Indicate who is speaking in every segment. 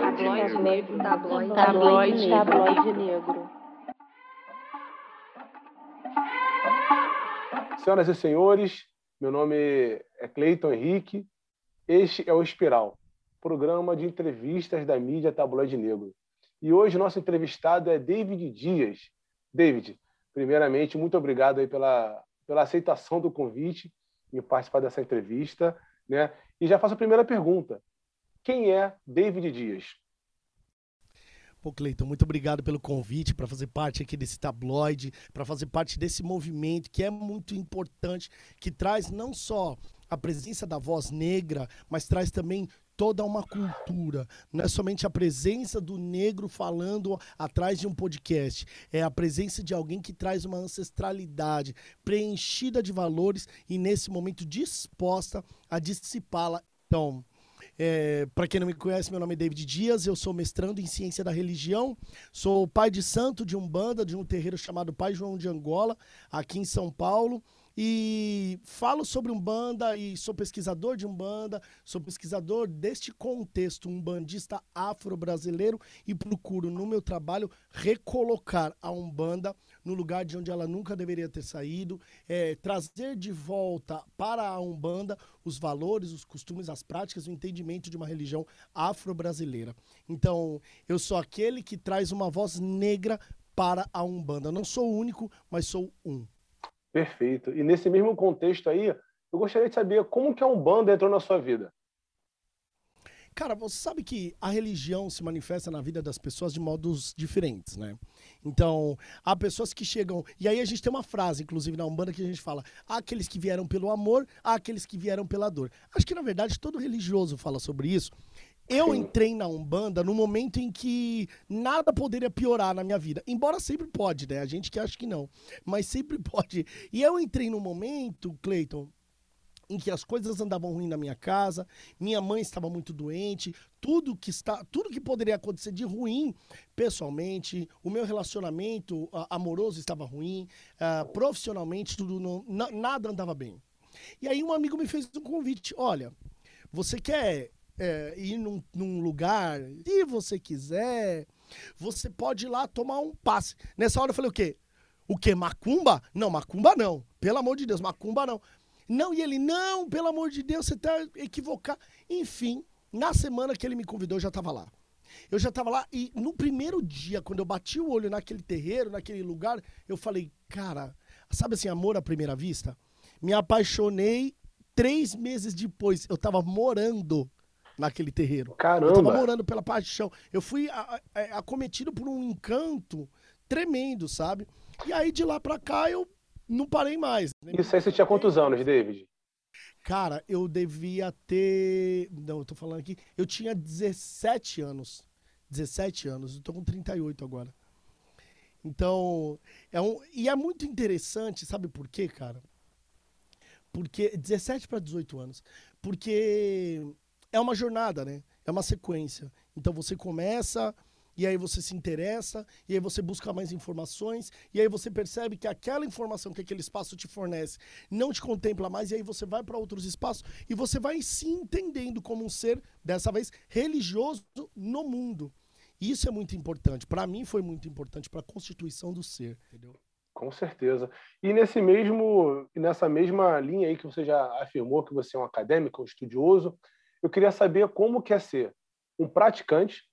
Speaker 1: Tabloide negro.
Speaker 2: Tabloide,
Speaker 1: Tabloide,
Speaker 2: tabloide negro.
Speaker 3: Senhoras e senhores, meu nome é Cleiton Henrique. Este é o Espiral, programa de entrevistas da mídia Tabloide Negro. E hoje nosso entrevistado é David Dias. David, primeiramente, muito obrigado aí pela, pela aceitação do convite em participar dessa entrevista. Né? E já faço a primeira pergunta. Quem é David Dias?
Speaker 4: Pô, Cleiton, muito obrigado pelo convite para fazer parte aqui desse tabloide, para fazer parte desse movimento que é muito importante, que traz não só a presença da voz negra, mas traz também toda uma cultura. Não é somente a presença do negro falando atrás de um podcast, é a presença de alguém que traz uma ancestralidade preenchida de valores e nesse momento disposta a dissipá-la. Então, é, para quem não me conhece, meu nome é David Dias, eu sou mestrando em ciência da religião, sou pai de santo de Umbanda, de um terreiro chamado Pai João de Angola, aqui em São Paulo. E falo sobre Umbanda e sou pesquisador de Umbanda, sou pesquisador deste contexto umbandista afro-brasileiro e procuro no meu trabalho recolocar a Umbanda no lugar de onde ela nunca deveria ter saído, é, trazer de volta para a Umbanda os valores, os costumes, as práticas, o entendimento de uma religião afro-brasileira. Então, eu sou aquele que traz uma voz negra para a Umbanda. Não sou o único, mas sou um.
Speaker 3: Perfeito. E nesse mesmo contexto aí, eu gostaria de saber como que a Umbanda entrou na sua vida.
Speaker 4: Cara, você sabe que a religião se manifesta na vida das pessoas de modos diferentes, né? Então, há pessoas que chegam. E aí a gente tem uma frase, inclusive, na Umbanda, que a gente fala: há aqueles que vieram pelo amor, há aqueles que vieram pela dor. Acho que, na verdade, todo religioso fala sobre isso. Eu entrei na Umbanda no momento em que nada poderia piorar na minha vida. Embora sempre pode, né? A gente que acha que não. Mas sempre pode. E eu entrei num momento, Cleiton, em que as coisas andavam ruim na minha casa, minha mãe estava muito doente, tudo que está, tudo que poderia acontecer de ruim pessoalmente, o meu relacionamento amoroso estava ruim, uh, profissionalmente tudo não, nada andava bem. E aí um amigo me fez um convite, olha, você quer é, ir num, num lugar, se você quiser, você pode ir lá tomar um passe. Nessa hora eu falei o quê? O quê? Macumba? Não, macumba não. Pelo amor de Deus, macumba não. Não, e ele, não, pelo amor de Deus, você está equivocado. Enfim, na semana que ele me convidou, eu já estava lá. Eu já estava lá e no primeiro dia, quando eu bati o olho naquele terreiro, naquele lugar, eu falei, cara, sabe assim, amor à primeira vista? Me apaixonei três meses depois. Eu estava morando naquele terreiro.
Speaker 3: Caramba!
Speaker 4: Eu estava morando pela paixão. Eu fui acometido por um encanto tremendo, sabe? E aí de lá pra cá eu não parei mais.
Speaker 3: Isso aí você tinha quantos anos, David?
Speaker 4: Cara, eu devia ter. Não, eu tô falando aqui. Eu tinha 17 anos. 17 anos. Eu tô com 38 agora. Então, é um. E é muito interessante, sabe por quê, cara? Porque. 17 para 18 anos. Porque é uma jornada, né? É uma sequência. Então você começa e aí você se interessa, e aí você busca mais informações, e aí você percebe que aquela informação que aquele espaço te fornece não te contempla mais, e aí você vai para outros espaços e você vai se entendendo como um ser, dessa vez, religioso no mundo. Isso é muito importante. Para mim foi muito importante para a constituição do ser, entendeu?
Speaker 3: Com certeza. E nesse mesmo, nessa mesma linha aí que você já afirmou que você é um acadêmico, um estudioso, eu queria saber como que é ser um praticante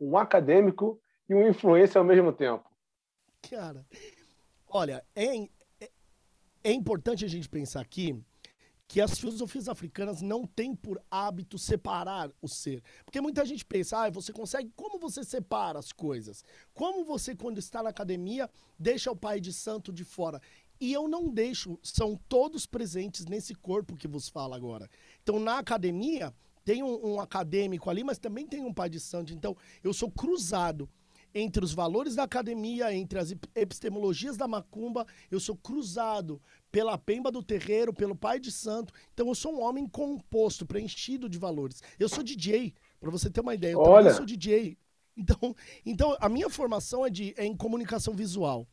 Speaker 3: um acadêmico e um influencer ao mesmo tempo?
Speaker 4: Cara, olha, é, é, é importante a gente pensar aqui que as filosofias africanas não têm por hábito separar o ser. Porque muita gente pensa, ah, você consegue, como você separa as coisas? Como você, quando está na academia, deixa o pai de santo de fora? E eu não deixo, são todos presentes nesse corpo que vos fala agora. Então, na academia, tem um, um, acadêmico ali, mas também tem um pai de santo. Então, eu sou cruzado entre os valores da academia, entre as epistemologias da macumba, eu sou cruzado pela pemba do terreiro, pelo pai de santo. Então, eu sou um homem composto, preenchido de valores. Eu sou DJ, para você ter uma ideia. Eu
Speaker 3: Olha.
Speaker 4: sou DJ. Então, então, a minha formação é, de, é em comunicação visual.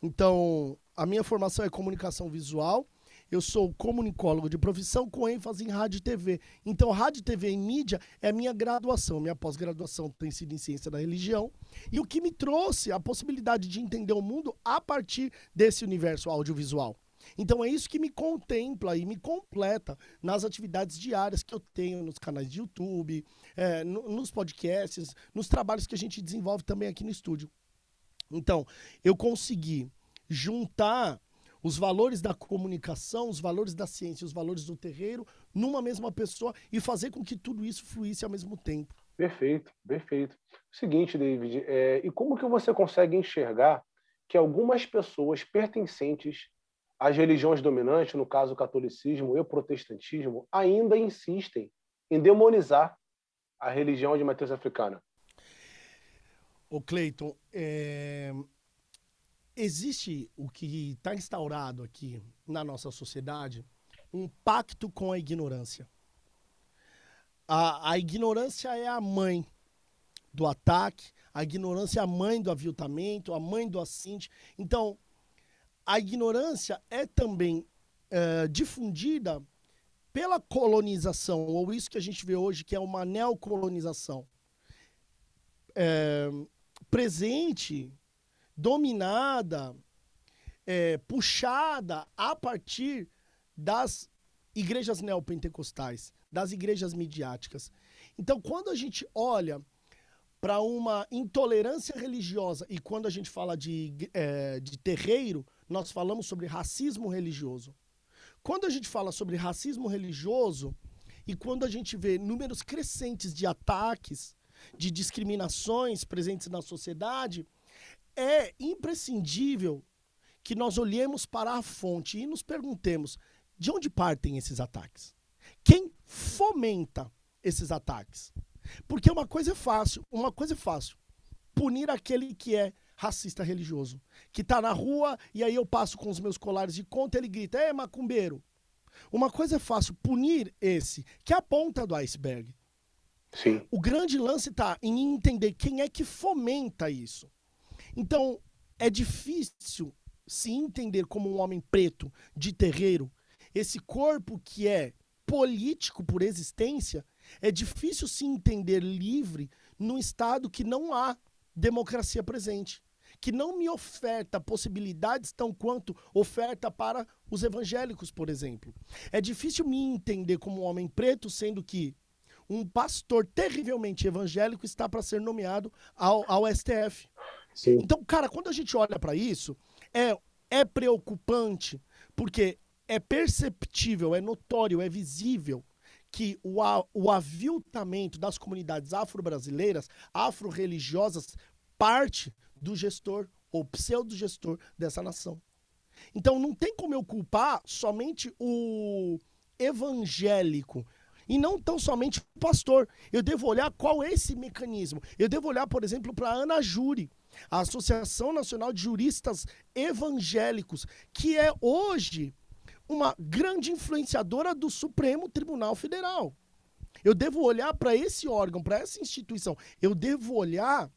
Speaker 4: Então, a minha formação é comunicação visual eu sou comunicólogo de profissão com ênfase em rádio e TV. Então, rádio, TV e mídia é minha graduação. Minha pós-graduação tem sido em ciência da religião. E o que me trouxe a possibilidade de entender o mundo a partir desse universo audiovisual. Então é isso que me contempla e me completa nas atividades diárias que eu tenho nos canais de YouTube, é, no, nos podcasts, nos trabalhos que a gente desenvolve também aqui no estúdio. Então, eu consegui juntar os valores da comunicação, os valores da ciência, os valores do terreiro numa mesma pessoa e fazer com que tudo isso fluísse ao mesmo tempo.
Speaker 3: Perfeito, perfeito. Seguinte, David, é, e como que você consegue enxergar que algumas pessoas pertencentes as religiões dominantes, no caso o catolicismo e o protestantismo, ainda insistem em demonizar a religião de matriz africana.
Speaker 4: O Cleiton, é... existe o que está instaurado aqui na nossa sociedade, um pacto com a ignorância. A, a ignorância é a mãe do ataque, a ignorância é a mãe do aviltamento, a mãe do assinte. Então, a ignorância é também é, difundida pela colonização, ou isso que a gente vê hoje, que é uma neocolonização. É, presente, dominada, é, puxada a partir das igrejas neopentecostais, das igrejas midiáticas. Então, quando a gente olha para uma intolerância religiosa e quando a gente fala de, é, de terreiro, nós falamos sobre racismo religioso. Quando a gente fala sobre racismo religioso e quando a gente vê números crescentes de ataques, de discriminações presentes na sociedade, é imprescindível que nós olhemos para a fonte e nos perguntemos de onde partem esses ataques? Quem fomenta esses ataques? Porque uma coisa é fácil, uma coisa é fácil, punir aquele que é racista religioso, que tá na rua e aí eu passo com os meus colares de conta, ele grita: "É macumbeiro". Uma coisa é fácil punir esse, que é a ponta do iceberg.
Speaker 3: Sim.
Speaker 4: O grande lance está em entender quem é que fomenta isso. Então, é difícil se entender como um homem preto de terreiro, esse corpo que é político por existência, é difícil se entender livre num estado que não há democracia presente, que não me oferta possibilidades tão quanto oferta para os evangélicos, por exemplo. É difícil me entender como um homem preto, sendo que um pastor terrivelmente evangélico está para ser nomeado ao, ao STF. Sim. Então, cara, quando a gente olha para isso, é, é preocupante, porque é perceptível, é notório, é visível que o, o aviltamento das comunidades afro-brasileiras, afro-religiosas, parte do gestor ou pseudo-gestor dessa nação. Então não tem como eu culpar somente o evangélico e não tão somente o pastor. Eu devo olhar qual é esse mecanismo. Eu devo olhar, por exemplo, para a Ana Júri, a Associação Nacional de Juristas Evangélicos, que é hoje uma grande influenciadora do Supremo Tribunal Federal. Eu devo olhar para esse órgão, para essa instituição. Eu devo olhar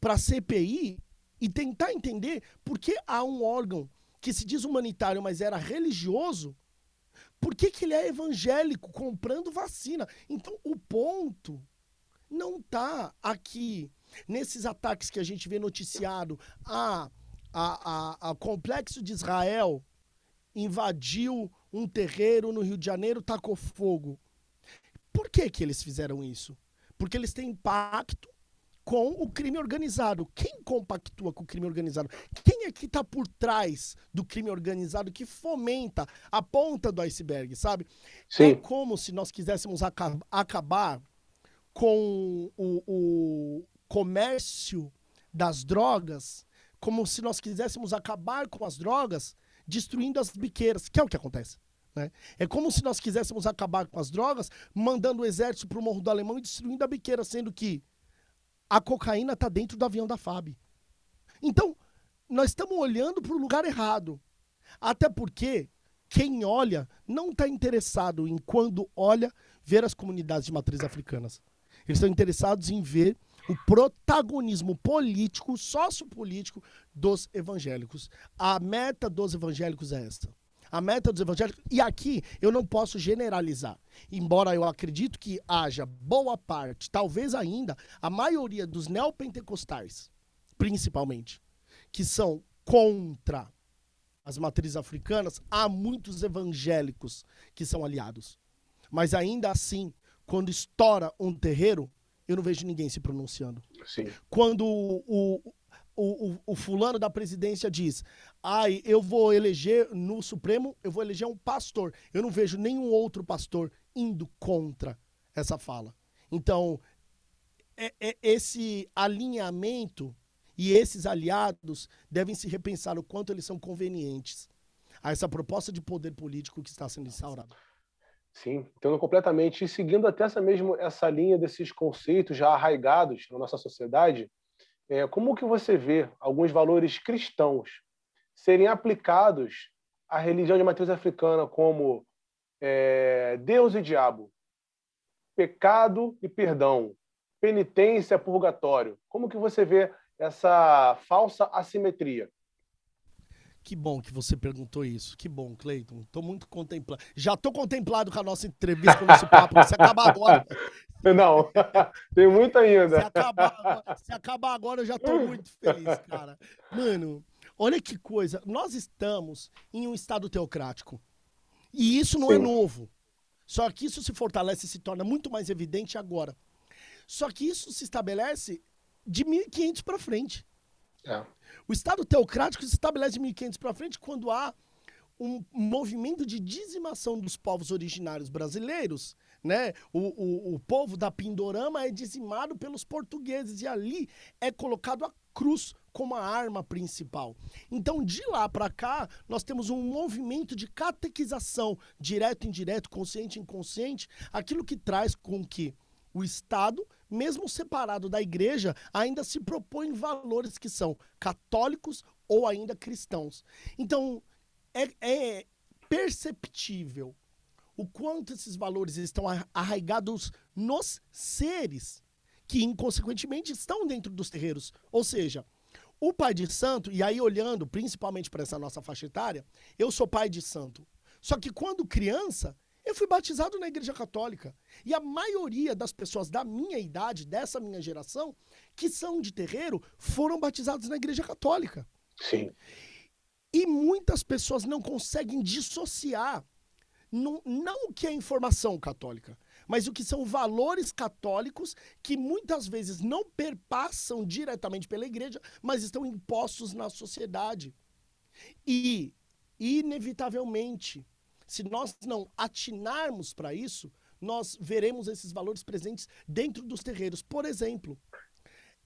Speaker 4: para a CPI e tentar entender por que há um órgão que se diz humanitário, mas era religioso, por que, que ele é evangélico comprando vacina? Então, o ponto não está aqui nesses ataques que a gente vê noticiado a, a, a, a complexo de Israel invadiu um terreiro no Rio de Janeiro, tacou fogo. Por que, que eles fizeram isso? Porque eles têm impacto com o crime organizado. Quem compactua com o crime organizado? Quem é que está por trás do crime organizado que fomenta a ponta do iceberg, sabe? Sim. É como se nós quiséssemos aca acabar com o, o comércio das drogas, como se nós quiséssemos acabar com as drogas destruindo as biqueiras, que é o que acontece. Né? É como se nós quiséssemos acabar com as drogas, mandando o exército para o Morro do Alemão e destruindo a biqueira, sendo que a cocaína está dentro do avião da FAB. Então, nós estamos olhando para o lugar errado. Até porque quem olha não está interessado em, quando olha, ver as comunidades de matriz africanas. Eles estão interessados em ver o protagonismo político, sociopolítico dos evangélicos. A meta dos evangélicos é esta. A meta dos evangélicos. E aqui eu não posso generalizar. Embora eu acredito que haja boa parte, talvez ainda, a maioria dos neopentecostais, principalmente, que são contra as matrizes africanas, há muitos evangélicos que são aliados. Mas ainda assim, quando estoura um terreiro, eu não vejo ninguém se pronunciando.
Speaker 3: Sim.
Speaker 4: Quando o, o, o, o, fulano da presidência diz, ai, eu vou eleger no Supremo, eu vou eleger um pastor. Eu não vejo nenhum outro pastor indo contra essa fala. Então, é, é esse alinhamento e esses aliados devem se repensar o quanto eles são convenientes a essa proposta de poder político que está sendo instaurada.
Speaker 3: Sim, então completamente. E seguindo até essa mesma essa linha desses conceitos já arraigados na nossa sociedade, é, como que você vê alguns valores cristãos serem aplicados à religião de matriz africana como é, Deus e diabo, pecado e perdão, penitência, purgatório? Como que você vê essa falsa assimetria?
Speaker 4: Que bom que você perguntou isso. Que bom, Cleiton. Estou muito contemplado. Já estou contemplado com a nossa entrevista, com esse papo. Se acabar agora.
Speaker 3: Não, tem muito ainda.
Speaker 4: Se acabar agora, se acabar agora eu já estou muito feliz, cara. Mano, olha que coisa. Nós estamos em um Estado teocrático. E isso não é Sim. é novo. Só que isso se fortalece e se torna muito mais evidente agora. Só que isso se estabelece de 1500 para frente. É. O Estado teocrático se estabelece de 1500 para frente quando há um movimento de dizimação dos povos originários brasileiros, né? O, o, o povo da Pindorama é dizimado pelos portugueses e ali é colocado a cruz como a arma principal. Então, de lá para cá, nós temos um movimento de catequização, direto, indireto, consciente, inconsciente, aquilo que traz com que o Estado mesmo separado da igreja, ainda se propõe valores que são católicos ou ainda cristãos. Então, é, é perceptível o quanto esses valores estão arraigados nos seres, que inconsequentemente estão dentro dos terreiros. Ou seja, o pai de santo, e aí olhando principalmente para essa nossa faixa etária, eu sou pai de santo. Só que quando criança, eu fui batizado na Igreja Católica. E a maioria das pessoas da minha idade, dessa minha geração, que são de terreiro, foram batizados na Igreja Católica.
Speaker 3: Sim.
Speaker 4: E muitas pessoas não conseguem dissociar não, não o que é informação católica, mas o que são valores católicos que muitas vezes não perpassam diretamente pela igreja, mas estão impostos na sociedade. E, inevitavelmente, se nós não atinarmos para isso, nós veremos esses valores presentes dentro dos terreiros. Por exemplo,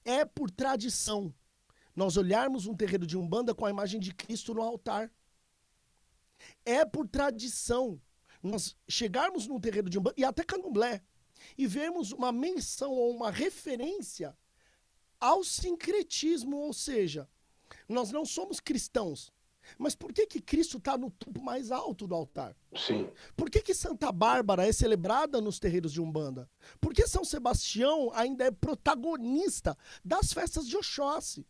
Speaker 4: é por tradição nós olharmos um terreiro de Umbanda com a imagem de Cristo no altar. É por tradição nós chegarmos num terreiro de Umbanda, e até Candomblé, e vermos uma menção ou uma referência ao sincretismo, ou seja, nós não somos cristãos, mas por que, que Cristo está no topo mais alto do altar?
Speaker 3: Sim.
Speaker 4: Por que, que Santa Bárbara é celebrada nos terreiros de Umbanda? Por que São Sebastião ainda é protagonista das festas de Oxóssi?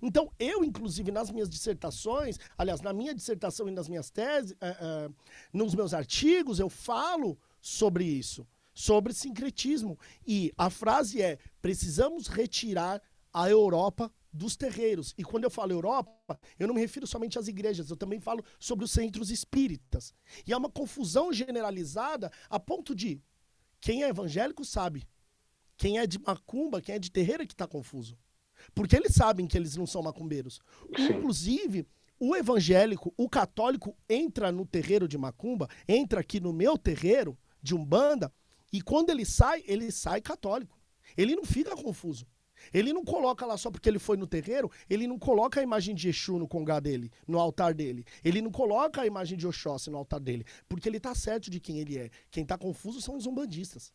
Speaker 4: Então, eu, inclusive, nas minhas dissertações, aliás, na minha dissertação e nas minhas teses, é, é, nos meus artigos, eu falo sobre isso, sobre sincretismo. E a frase é: precisamos retirar a Europa dos terreiros. E quando eu falo Europa, eu não me refiro somente às igrejas, eu também falo sobre os centros espíritas. E há uma confusão generalizada a ponto de quem é evangélico sabe. Quem é de macumba, quem é de terreira que está confuso. Porque eles sabem que eles não são macumbeiros. Inclusive, o evangélico, o católico entra no terreiro de macumba, entra aqui no meu terreiro de umbanda, e quando ele sai, ele sai católico. Ele não fica confuso. Ele não coloca lá só porque ele foi no terreiro, ele não coloca a imagem de Exu no congá dele, no altar dele. Ele não coloca a imagem de Oxóssi no altar dele, porque ele está certo de quem ele é. Quem está confuso são os umbandistas.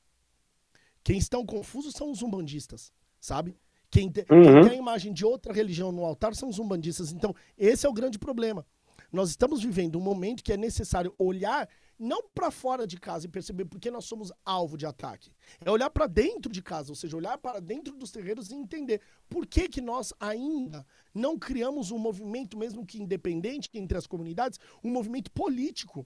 Speaker 4: Quem estão confusos são os umbandistas, sabe? Quem, te, uhum. quem tem a imagem de outra religião no altar são os umbandistas. Então, esse é o grande problema. Nós estamos vivendo um momento que é necessário olhar não para fora de casa e perceber por que nós somos alvo de ataque. É olhar para dentro de casa, ou seja, olhar para dentro dos terreiros e entender por que, que nós ainda não criamos um movimento, mesmo que independente entre as comunidades, um movimento político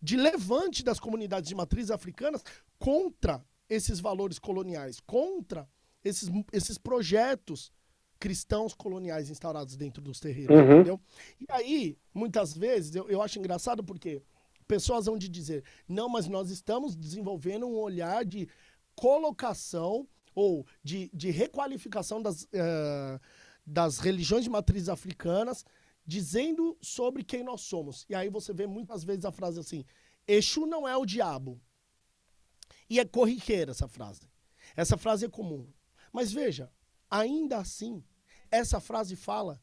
Speaker 4: de levante das comunidades de matriz africanas contra esses valores coloniais, contra esses, esses projetos cristãos coloniais instaurados dentro dos terreiros, uhum. entendeu? E aí, muitas vezes, eu, eu acho engraçado porque pessoas vão de dizer, não, mas nós estamos desenvolvendo um olhar de colocação ou de, de requalificação das, uh, das religiões de matriz africanas, dizendo sobre quem nós somos. E aí você vê muitas vezes a frase assim, Exu não é o diabo. E é corriqueira essa frase. Essa frase é comum. Mas veja, ainda assim, essa frase fala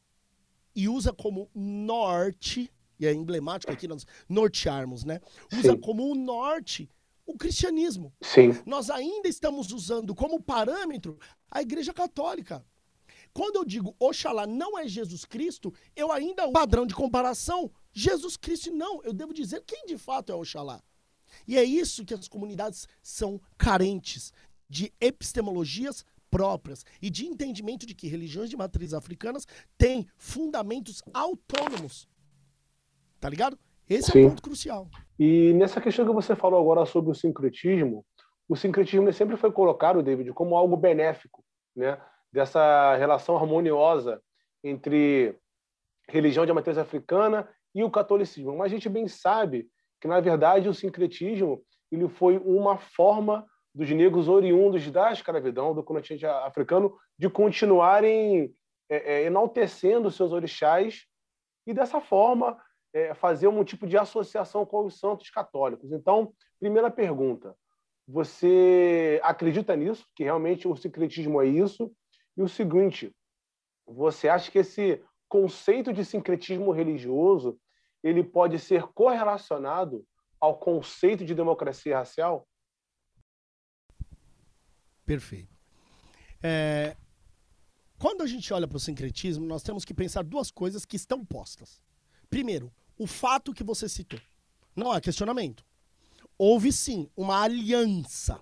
Speaker 4: e usa como norte, e é emblemático aqui nós nortearmos, né? Usa Sim. como o norte o cristianismo.
Speaker 3: Sim.
Speaker 4: Nós ainda estamos usando como parâmetro a Igreja Católica. Quando eu digo Oxalá não é Jesus Cristo, eu ainda padrão de comparação Jesus Cristo não, eu devo dizer quem de fato é Oxalá. E é isso que as comunidades são carentes de epistemologias próprias e de entendimento de que religiões de matriz africanas têm fundamentos autônomos. Tá ligado? Esse Sim. é o ponto crucial.
Speaker 3: E nessa questão que você falou agora sobre o sincretismo, o sincretismo sempre foi colocado, David, como algo benéfico, né? Dessa relação harmoniosa entre religião de matriz africana e o catolicismo. Mas a gente bem sabe que, na verdade, o sincretismo ele foi uma forma dos negros oriundos da escravidão do continente africano de continuarem é, é, enaltecendo seus orixás e, dessa forma, é, fazer um tipo de associação com os santos católicos. Então, primeira pergunta: você acredita nisso, que realmente o sincretismo é isso? E o seguinte, você acha que esse conceito de sincretismo religioso ele pode ser correlacionado ao conceito de democracia racial?
Speaker 4: Perfeito. É, quando a gente olha para o sincretismo, nós temos que pensar duas coisas que estão postas. Primeiro, o fato que você citou. Não há questionamento. Houve sim uma aliança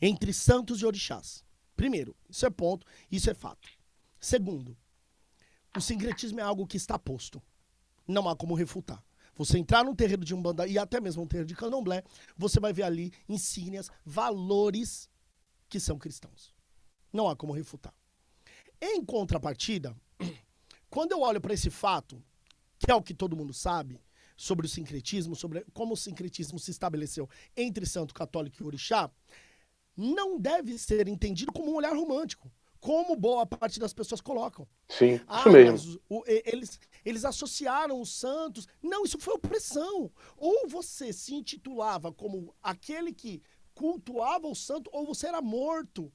Speaker 4: entre santos e orixás. Primeiro, isso é ponto, isso é fato. Segundo, o sincretismo é algo que está posto não há como refutar. Você entrar num terreiro de Umbanda e até mesmo um terreiro de Candomblé, você vai ver ali insígnias, valores que são cristãos. Não há como refutar. Em contrapartida, quando eu olho para esse fato, que é o que todo mundo sabe, sobre o sincretismo, sobre como o sincretismo se estabeleceu entre santo católico e orixá, não deve ser entendido como um olhar romântico como boa parte das pessoas colocam.
Speaker 3: Sim, ah, isso mesmo.
Speaker 4: O, eles, eles associaram os santos. Não, isso foi opressão. Ou você se intitulava como aquele que cultuava o santo, ou você era morto.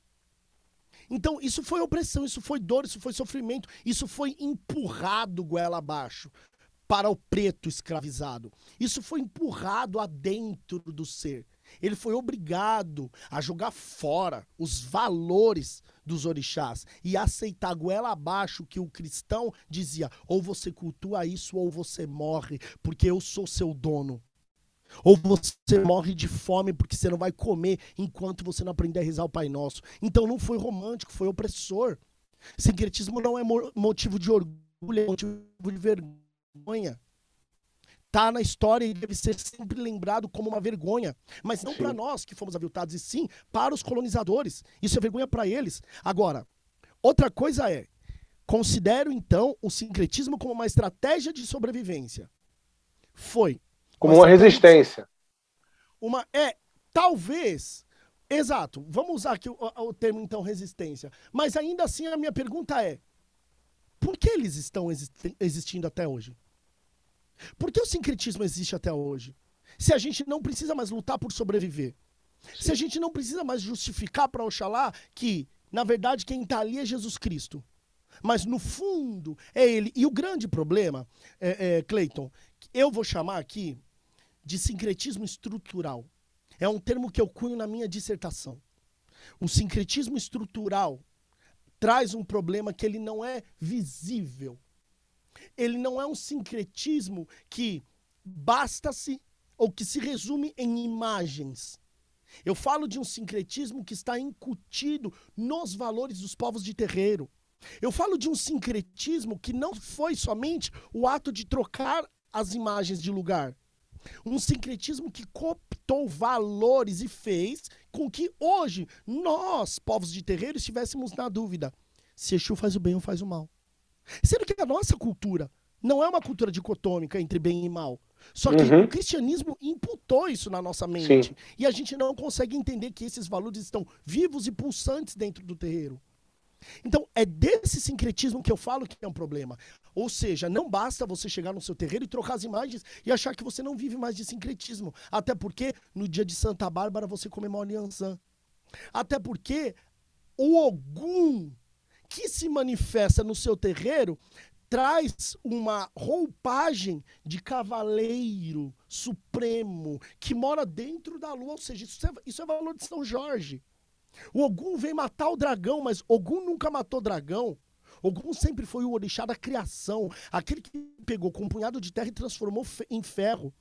Speaker 4: Então, isso foi opressão, isso foi dor, isso foi sofrimento, isso foi empurrado goela abaixo para o preto escravizado. Isso foi empurrado adentro do ser. Ele foi obrigado a jogar fora os valores dos orixás e aceitar goela abaixo que o cristão dizia: ou você cultua isso ou você morre, porque eu sou seu dono. Ou você morre de fome porque você não vai comer enquanto você não aprender a rezar o Pai Nosso. Então não foi romântico, foi opressor. Sincretismo não é motivo de orgulho, é motivo de vergonha tá na história e deve ser sempre lembrado como uma vergonha. Mas não para nós que fomos aviltados, e sim para os colonizadores. Isso é vergonha para eles. Agora, outra coisa é, considero então o sincretismo como uma estratégia de sobrevivência. Foi.
Speaker 3: Como uma, uma resistência.
Speaker 4: Uma é talvez Exato. Vamos usar aqui o, o, termo então resistência. Mas ainda assim a minha pergunta é: por que eles estão existindo até hoje? Por que o sincretismo existe até hoje? Se a gente não precisa mais lutar por sobreviver. Se a gente não precisa mais justificar para Oxalá que, na verdade, quem está ali é Jesus Cristo. Mas no fundo é ele. E o grande problema, é, é, Clayton, eu vou chamar aqui de sincretismo estrutural. É um termo que eu cunho na minha dissertação. O sincretismo estrutural traz um problema que ele não é visível ele não é um sincretismo que basta-se ou que se resume em imagens. Eu falo de um sincretismo que está incutido nos valores dos povos de terreiro. Eu falo de um sincretismo que não foi somente o ato de trocar as imagens de lugar. Um sincretismo que cooptou valores e fez com que hoje nós, povos de terreiro, estivéssemos na dúvida se Exu faz o bem ou faz o mal. Sendo que a nossa cultura não é uma cultura dicotômica entre bem e mal. Só que uhum. o cristianismo imputou isso na nossa mente. Sim. E a gente não consegue entender que esses valores estão vivos e pulsantes dentro do terreiro. Então, é desse sincretismo que eu falo que é um problema. Ou seja, não basta você chegar no seu terreiro e trocar as imagens e achar que você não vive mais de sincretismo. Até porque no dia de Santa Bárbara você comemora Yansan. Até porque o Ogum que se manifesta no seu terreiro traz uma roupagem de cavaleiro supremo que mora dentro da lua. Ou seja, isso é, isso é valor de São Jorge. O Ogum vem matar o dragão, mas Ogum nunca matou dragão. Ogum sempre foi o orixá da criação, aquele que pegou com um punhado de terra e transformou em ferro.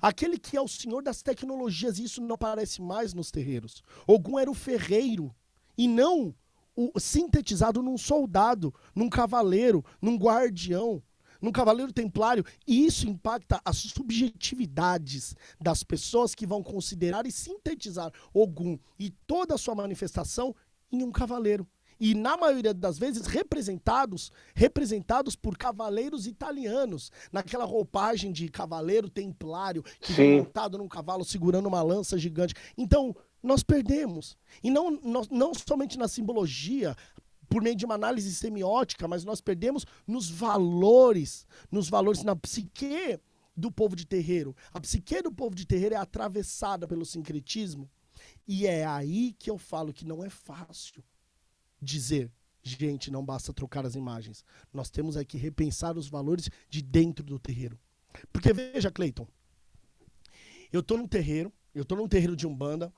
Speaker 4: Aquele que é o senhor das tecnologias, e isso não aparece mais nos terreiros. Ogum era o ferreiro, e não o sintetizado num soldado, num cavaleiro, num guardião num cavaleiro templário, e isso impacta as subjetividades das pessoas que vão considerar e sintetizar Ogum e toda a sua manifestação em um cavaleiro. E na maioria das vezes representados, representados por cavaleiros italianos, naquela roupagem de cavaleiro templário que vem montado num cavalo segurando uma lança gigante. Então, nós perdemos. E não, não, não somente na simbologia, por meio de uma análise semiótica, mas nós perdemos nos valores, nos valores na psique do povo de terreiro. A psique do povo de terreiro é atravessada pelo sincretismo. E é aí que eu falo que não é fácil dizer, gente, não basta trocar as imagens. Nós temos aqui que repensar os valores de dentro do terreiro. Porque veja, Cleiton, eu tô num terreiro, eu tô num terreiro de Umbanda,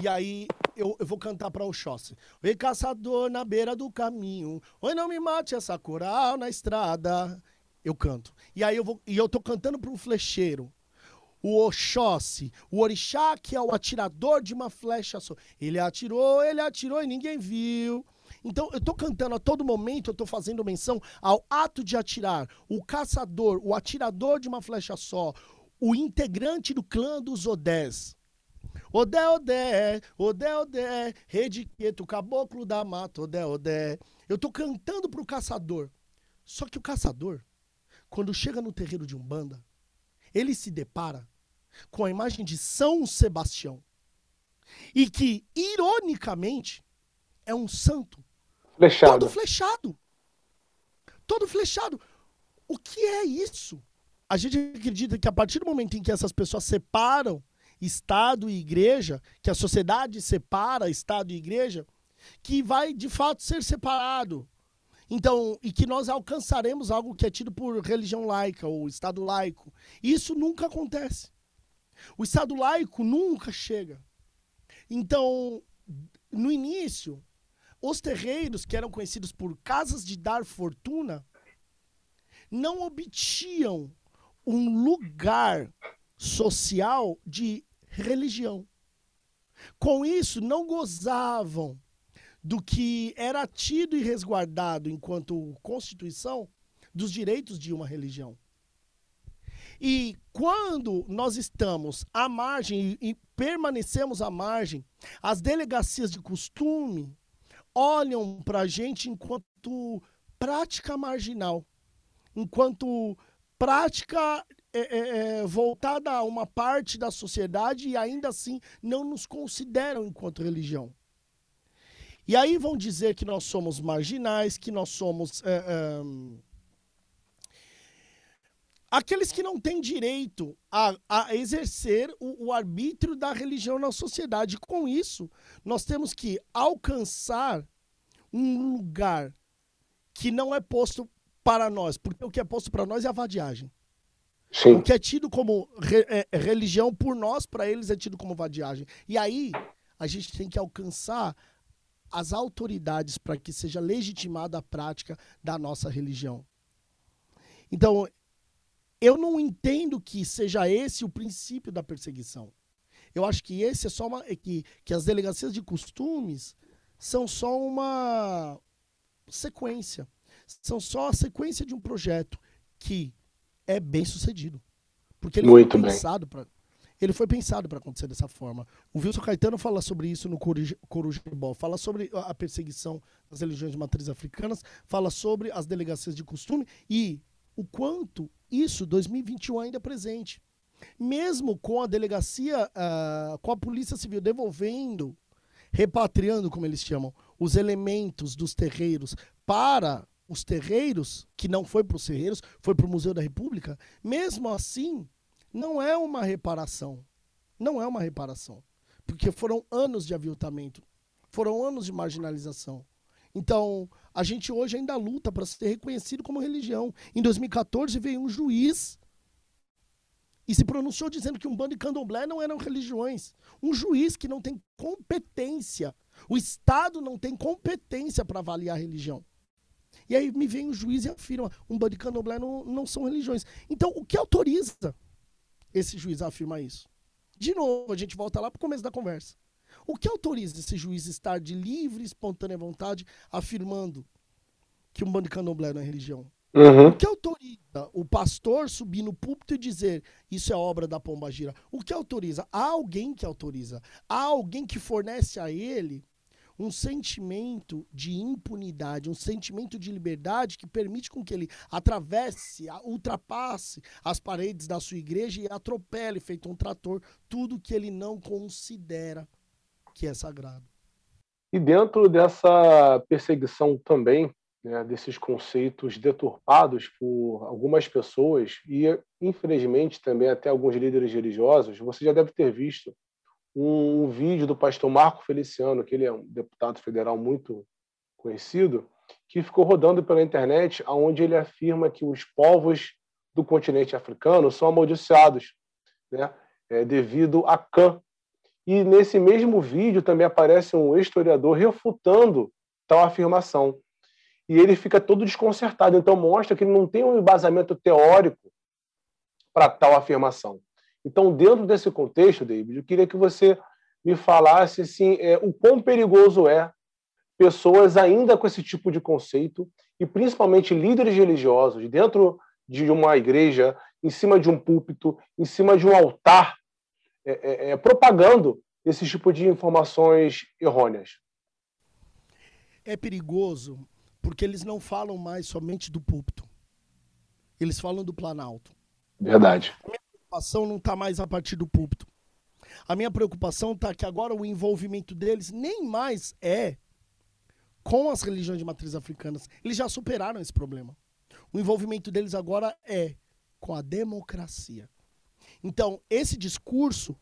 Speaker 4: e aí eu, eu vou cantar para Oxóssi. Oi, caçador na beira do caminho. Oi, não me mate essa coral na estrada. Eu canto. E aí eu vou. E eu tô cantando um flecheiro. O Oxóssi, o orixá que é o atirador de uma flecha só. Ele atirou, ele atirou e ninguém viu. Então, eu tô cantando a todo momento, eu tô fazendo menção ao ato de atirar. O caçador, o atirador de uma flecha só. O integrante do clã dos Odés. Odé, Odé, Odé, Odé, Rediqueto, caboclo da mata, Odé, Odé. Eu tô cantando pro caçador. Só que o caçador, quando chega no terreiro de Umbanda, ele se depara com a imagem de São Sebastião. E que, ironicamente, é um santo
Speaker 3: flechado.
Speaker 4: todo flechado. Todo flechado. O que é isso? A gente acredita que a partir do momento em que essas pessoas separam Estado e igreja, que a sociedade separa Estado e igreja, que vai de fato ser separado. Então, e que nós alcançaremos algo que é tido por religião laica ou Estado laico. Isso nunca acontece. O Estado laico nunca chega. Então, no início, os terreiros, que eram conhecidos por casas de dar fortuna, não obtinham um lugar social de religião. Com isso, não gozavam do que era tido e resguardado enquanto Constituição dos direitos de uma religião. E quando nós estamos à margem e permanecemos à margem, as delegacias de costume olham para a gente enquanto prática marginal, enquanto prática é, é, é, voltada a uma parte da sociedade e ainda assim não nos consideram enquanto religião. E aí vão dizer que nós somos marginais, que nós somos. É, é, aqueles que não têm direito a, a exercer o, o, arbítrio da religião na sociedade. Com isso, nós temos que alcançar um lugar que não é posto para nós, porque o que é posto para nós é a vadiagem. Sim. O que é tido como re, é, religião por nós, para eles é tido como vadiagem. E aí a gente tem que alcançar as autoridades para que seja legitimada a prática da nossa religião. Então, eu não entendo que seja esse o princípio da perseguição. Eu acho que esse é só uma. é que, que as delegacias de costumes são só uma sequência. São só a sequência de um projeto que é bem sucedido. Porque ele
Speaker 3: Muito
Speaker 4: foi pensado para ele foi pensado para acontecer dessa forma. O Wilson Caetano fala sobre isso no Coruj- Corujebol, fala sobre a perseguição das religiões de matriz africanas, fala sobre as delegacias de costume e o quanto isso 2021 ainda é presente. Mesmo com a delegacia, ah, com a Polícia Civil devolvendo, repatriando, como eles chamam, os elementos dos terreiros para os terreiros, que não foi para os terreiros, foi para o Museu da República, mesmo assim, não é uma reparação. Não é uma reparação. Porque foram anos de aviltamento, foram anos de marginalização. Então, a gente hoje ainda luta para ser reconhecido como religião. Em 2014 veio um juiz e se pronunciou dizendo que um bando de candomblé não eram religiões. Um juiz que não tem competência. O Estado não tem competência para avaliar a religião. E aí me vem o juiz e afirma: um bando de candomblé não, não são religiões. Então, o que autoriza esse juiz a afirmar isso? De novo, a gente volta lá para o começo da conversa. O que autoriza esse juiz estar de livre, espontânea vontade afirmando que um bando de candomblé não é religião?
Speaker 3: Uhum.
Speaker 4: O que autoriza o pastor subir no púlpito e dizer isso é obra da pomba gira? O que autoriza? Há alguém que autoriza. Há alguém que fornece a ele um sentimento de impunidade, um sentimento de liberdade que permite com que ele atravesse, ultrapasse as paredes da sua igreja e atropele, feito um trator, tudo que ele não considera que é sagrado.
Speaker 3: E dentro dessa perseguição também, né, desses conceitos deturpados por algumas pessoas e, infelizmente, também até alguns líderes religiosos, você já deve ter visto um, um vídeo do pastor Marco Feliciano, que ele é um deputado federal muito conhecido, que ficou rodando pela internet, onde ele afirma que os povos do continente africano são amaldiçoados, né, é, devido a Cã, e nesse mesmo vídeo também aparece um historiador refutando tal afirmação. E ele fica todo desconcertado. Então mostra que ele não tem um embasamento teórico para tal afirmação. Então, dentro desse contexto, David, eu queria que você me falasse assim, é, o quão perigoso é pessoas ainda com esse tipo de conceito e principalmente líderes religiosos dentro de uma igreja, em cima de um púlpito, em cima de um altar, é, é, é, propagando esse tipo de informações errôneas.
Speaker 4: É perigoso porque eles não falam mais somente do púlpito. Eles falam do planalto.
Speaker 3: Verdade.
Speaker 4: Preocupação não está mais a partir do púlpito. A minha preocupação está que agora o envolvimento deles nem mais é com as religiões de matriz africanas. Eles já superaram esse problema. O envolvimento deles agora é com a democracia. Então, esse discurso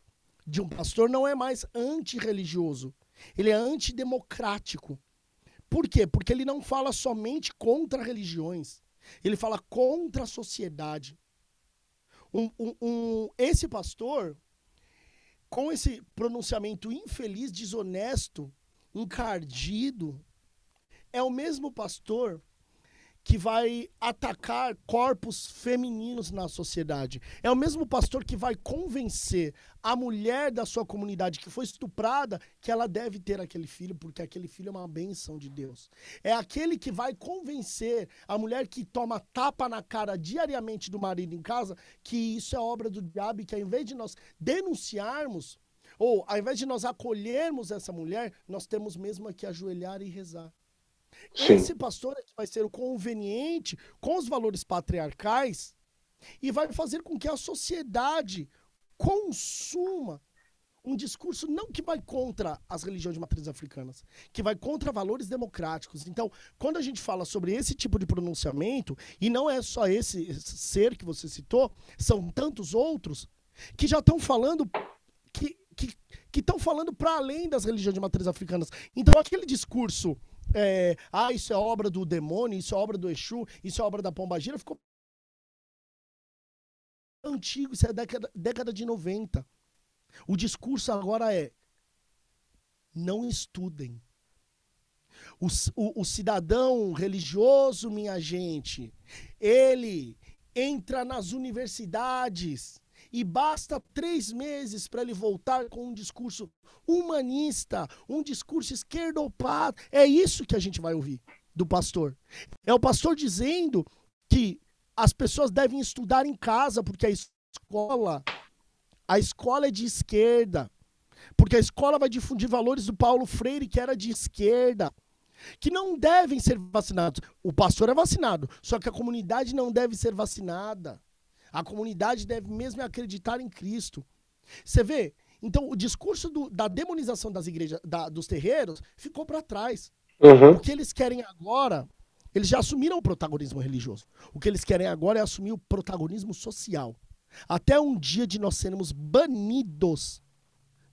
Speaker 4: de um pastor não é mais antirreligioso. Ele é antidemocrático. Por quê? Porque ele não fala somente contra religiões. Ele fala contra a sociedade. Um, um, um, esse pastor, com esse pronunciamento infeliz, desonesto, encardido, é o mesmo pastor que vai atacar corpos femininos na sociedade. É o mesmo pastor que vai convencer a mulher da sua comunidade que foi estuprada que ela deve ter aquele filho, porque aquele filho é uma benção de Deus. É aquele que vai convencer a mulher que toma tapa na cara diariamente do marido em casa que isso é obra do diabo e que ao invés de nós denunciarmos, ou ao invés de nós acolhermos essa mulher, nós temos mesmo que ajoelhar e rezar.
Speaker 3: Sim.
Speaker 4: Esse pastor é que vai ser o conveniente com os valores patriarcais e vai fazer com que a sociedade consuma um discurso não que vai contra as religiões de matriz africanas, que vai contra valores democráticos. Então, quando a gente fala sobre esse tipo de pronunciamento, e não é só esse ser que você citou, são tantos outros que já estão falando que que estão falando para além das religiões de matriz africanas. Então, aquele discurso é, ah, isso é obra do demônio, isso é obra do Exu, isso é obra da Pombagira, ficou antigo, isso é década, década de 90. O discurso agora é não estudem. O, o, o cidadão religioso, minha gente, ele entra nas universidades e basta três meses para ele voltar com um discurso humanista, um discurso esquerdopata. É isso que a gente vai ouvir do pastor. É o pastor dizendo que as pessoas devem estudar em casa, porque a escola, a escola é de esquerda. Porque a escola vai difundir valores do Paulo Freire, que era de esquerda que não devem ser vacinados. O pastor é vacinado, só que a comunidade não deve ser vacinada. A comunidade deve mesmo acreditar em Cristo. Você vê? Então, o discurso do, da demonização das igrejas, da, dos terreiros, ficou para trás. Uhum. O que eles querem agora, eles já assumiram o protagonismo religioso. O que eles querem agora é assumir o protagonismo social. Até um dia de nós sermos banidos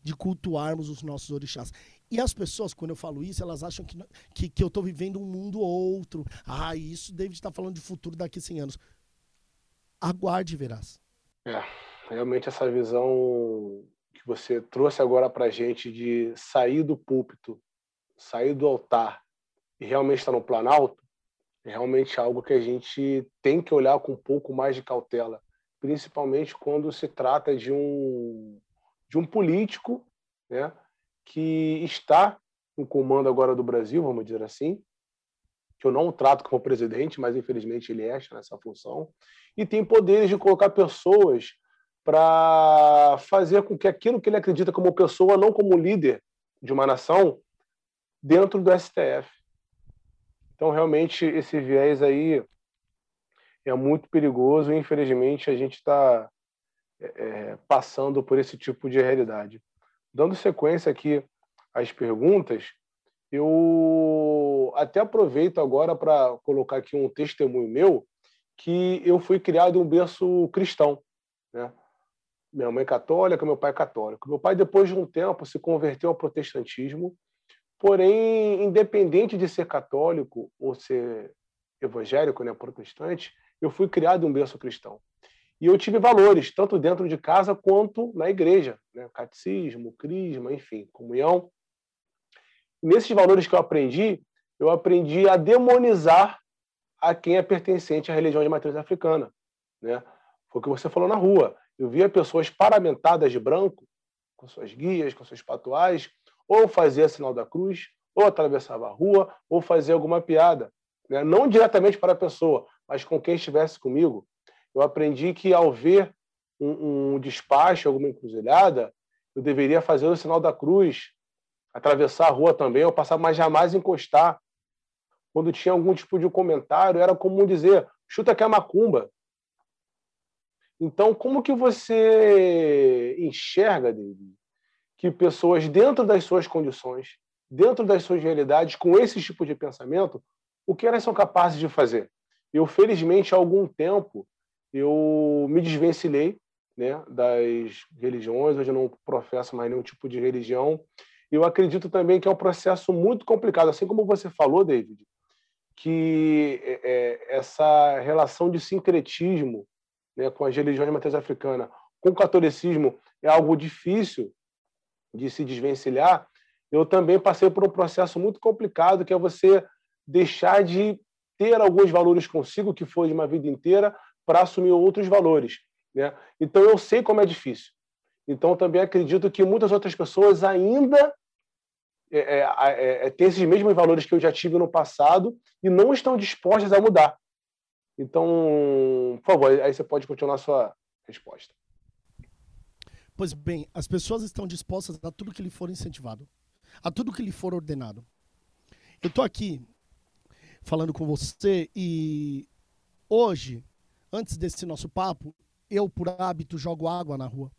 Speaker 4: de cultuarmos os nossos orixás. E as pessoas, quando eu falo isso, elas acham que, que, que eu estou vivendo um mundo outro. Ah, isso David está falando de futuro daqui a 100 anos. Aguarde e verás.
Speaker 3: É, realmente essa visão que você trouxe agora para a gente de sair do púlpito, sair do altar e realmente estar no planalto, é realmente algo que a gente tem que olhar com um pouco mais de cautela, principalmente quando se trata de um, de um político né, que está no comando agora do Brasil, vamos dizer assim, que eu não trato como presidente, mas infelizmente ele é nessa função, e tem poderes de colocar pessoas para fazer com que aquilo que ele acredita como pessoa, não como líder de uma nação, dentro do STF. Então, realmente, esse viés aí é muito perigoso e, infelizmente, a gente está é, é, passando por esse tipo de realidade. Dando sequência aqui às perguntas, eu até aproveito agora para colocar aqui um testemunho meu, que eu fui criado em um berço cristão. Né? Minha mãe é católica, meu pai é católico. Meu pai, depois de um tempo, se converteu ao protestantismo, porém, independente de ser católico ou ser evangélico, né, protestante, eu fui criado em um berço cristão. E eu tive valores, tanto dentro de casa quanto na igreja, né? catecismo, crisma, enfim, comunhão. Nesses valores que eu aprendi, eu aprendi a demonizar a quem é pertencente à religião de matriz africana. Né? Foi o que você falou na rua. Eu via pessoas paramentadas de branco, com suas guias, com seus patuais, ou fazia sinal da cruz, ou atravessava a rua, ou fazia alguma piada. Né? Não diretamente para a pessoa, mas com quem estivesse comigo eu aprendi que ao ver um, um despacho, alguma encruzilhada, eu deveria fazer o sinal da cruz, atravessar a rua também, ou passar, mas jamais encostar. Quando tinha algum tipo de comentário, era comum dizer: chuta que é macumba. Então, como que você enxerga, David, que pessoas dentro das suas condições, dentro das suas realidades, com esse tipo de pensamento, o que elas são capazes de fazer? Eu, felizmente, há algum tempo, eu me desvencilhei né, das religiões, hoje eu não professo mais nenhum tipo de religião. Eu acredito também que é um processo muito complicado, assim como você falou, David, que é, é essa relação de sincretismo né, com as religiões de matriz africana, com o catolicismo, é algo difícil de se desvencilhar. Eu também passei por um processo muito complicado, que é você deixar de ter alguns valores consigo, que foi de uma vida inteira, para assumir outros valores. Né? Então, eu sei como é difícil. Então, também acredito que muitas outras pessoas ainda é, é, é, é, têm esses mesmos valores que eu já tive no passado e não estão dispostas a mudar. Então, por favor, aí você pode continuar a sua resposta.
Speaker 4: Pois bem, as pessoas estão dispostas a tudo que lhe for incentivado, a tudo que lhe for ordenado. Eu estou aqui falando com você e hoje antes desse nosso papo, eu, por hábito, jogo água na rua.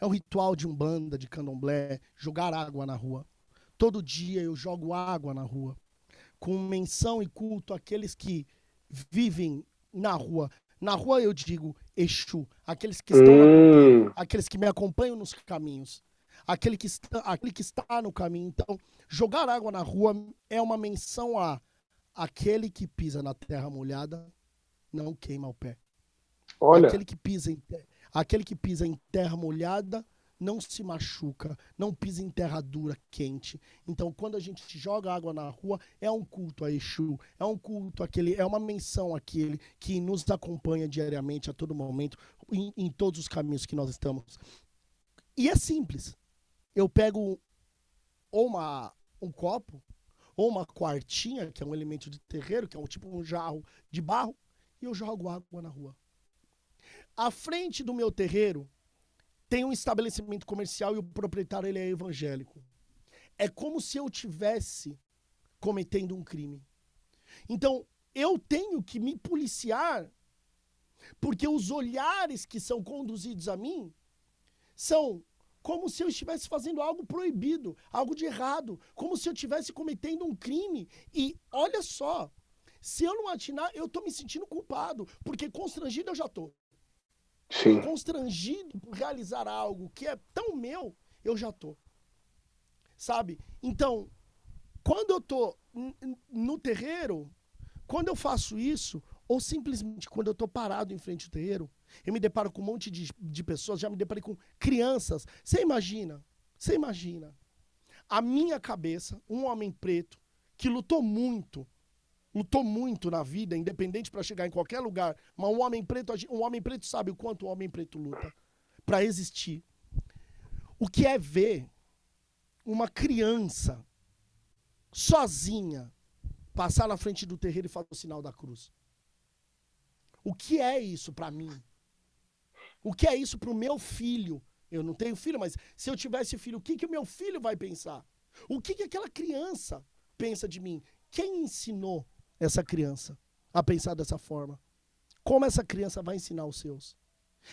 Speaker 4: É o ritual de umbanda, de candomblé, jogar água na rua. Todo dia eu jogo água na rua, com menção e culto àqueles que vivem na rua. Na rua eu digo Exu, aqueles que estão hum. aqueles que me acompanham nos caminhos, aquele que, está, aquele que está no caminho. Então, jogar água na rua é uma menção a aquele que pisa na terra molhada não queima o pé. Olha. Aquele que pisa em, aquele que pisa em terra molhada não se machuca, não pisa em terra dura, quente. Então, quando a gente joga água na rua, é um culto a Exu, é um culto aquele, é uma menção àquele que nos acompanha diariamente, a todo momento, em, em todos os caminhos que nós estamos. E é simples. Eu pego ou uma, um copo, ou uma quartinha, que é um elemento de terreiro, que é um tipo um jarro de barro, e eu jogo água na rua. À frente do meu terreiro tem um estabelecimento comercial e o proprietário ele é evangélico. É como se eu tivesse cometendo um crime. Então, eu tenho que me policiar porque os olhares que são conduzidos a mim são como se eu estivesse fazendo algo proibido, algo de errado, como se eu estivesse cometendo um crime. E olha só, se eu não atinar, eu estou me sentindo culpado, porque constrangido eu já estou.
Speaker 3: Sim.
Speaker 4: Constrangido por realizar algo que é tão meu, eu já estou. Sabe? Então, quando eu estou no terreiro, quando eu faço isso, ou simplesmente quando eu estou parado em frente ao terreiro, eu me deparo com um monte de, de pessoas, já me deparei com crianças. Você imagina, você imagina, a minha cabeça, um homem preto, que lutou muito, lutou muito na vida, independente para chegar em qualquer lugar, mas um homem preto, um homem preto sabe o quanto o homem preto luta para existir. O que é ver uma criança sozinha passar na frente do terreiro e fazer o sinal da cruz? O que é isso para mim? O que é isso para o meu filho? Eu não tenho filho, mas se eu tivesse filho, o que, que o meu filho vai pensar? O que, que aquela criança pensa de mim? Quem ensinou essa criança a pensar dessa forma? Como essa criança vai ensinar os seus?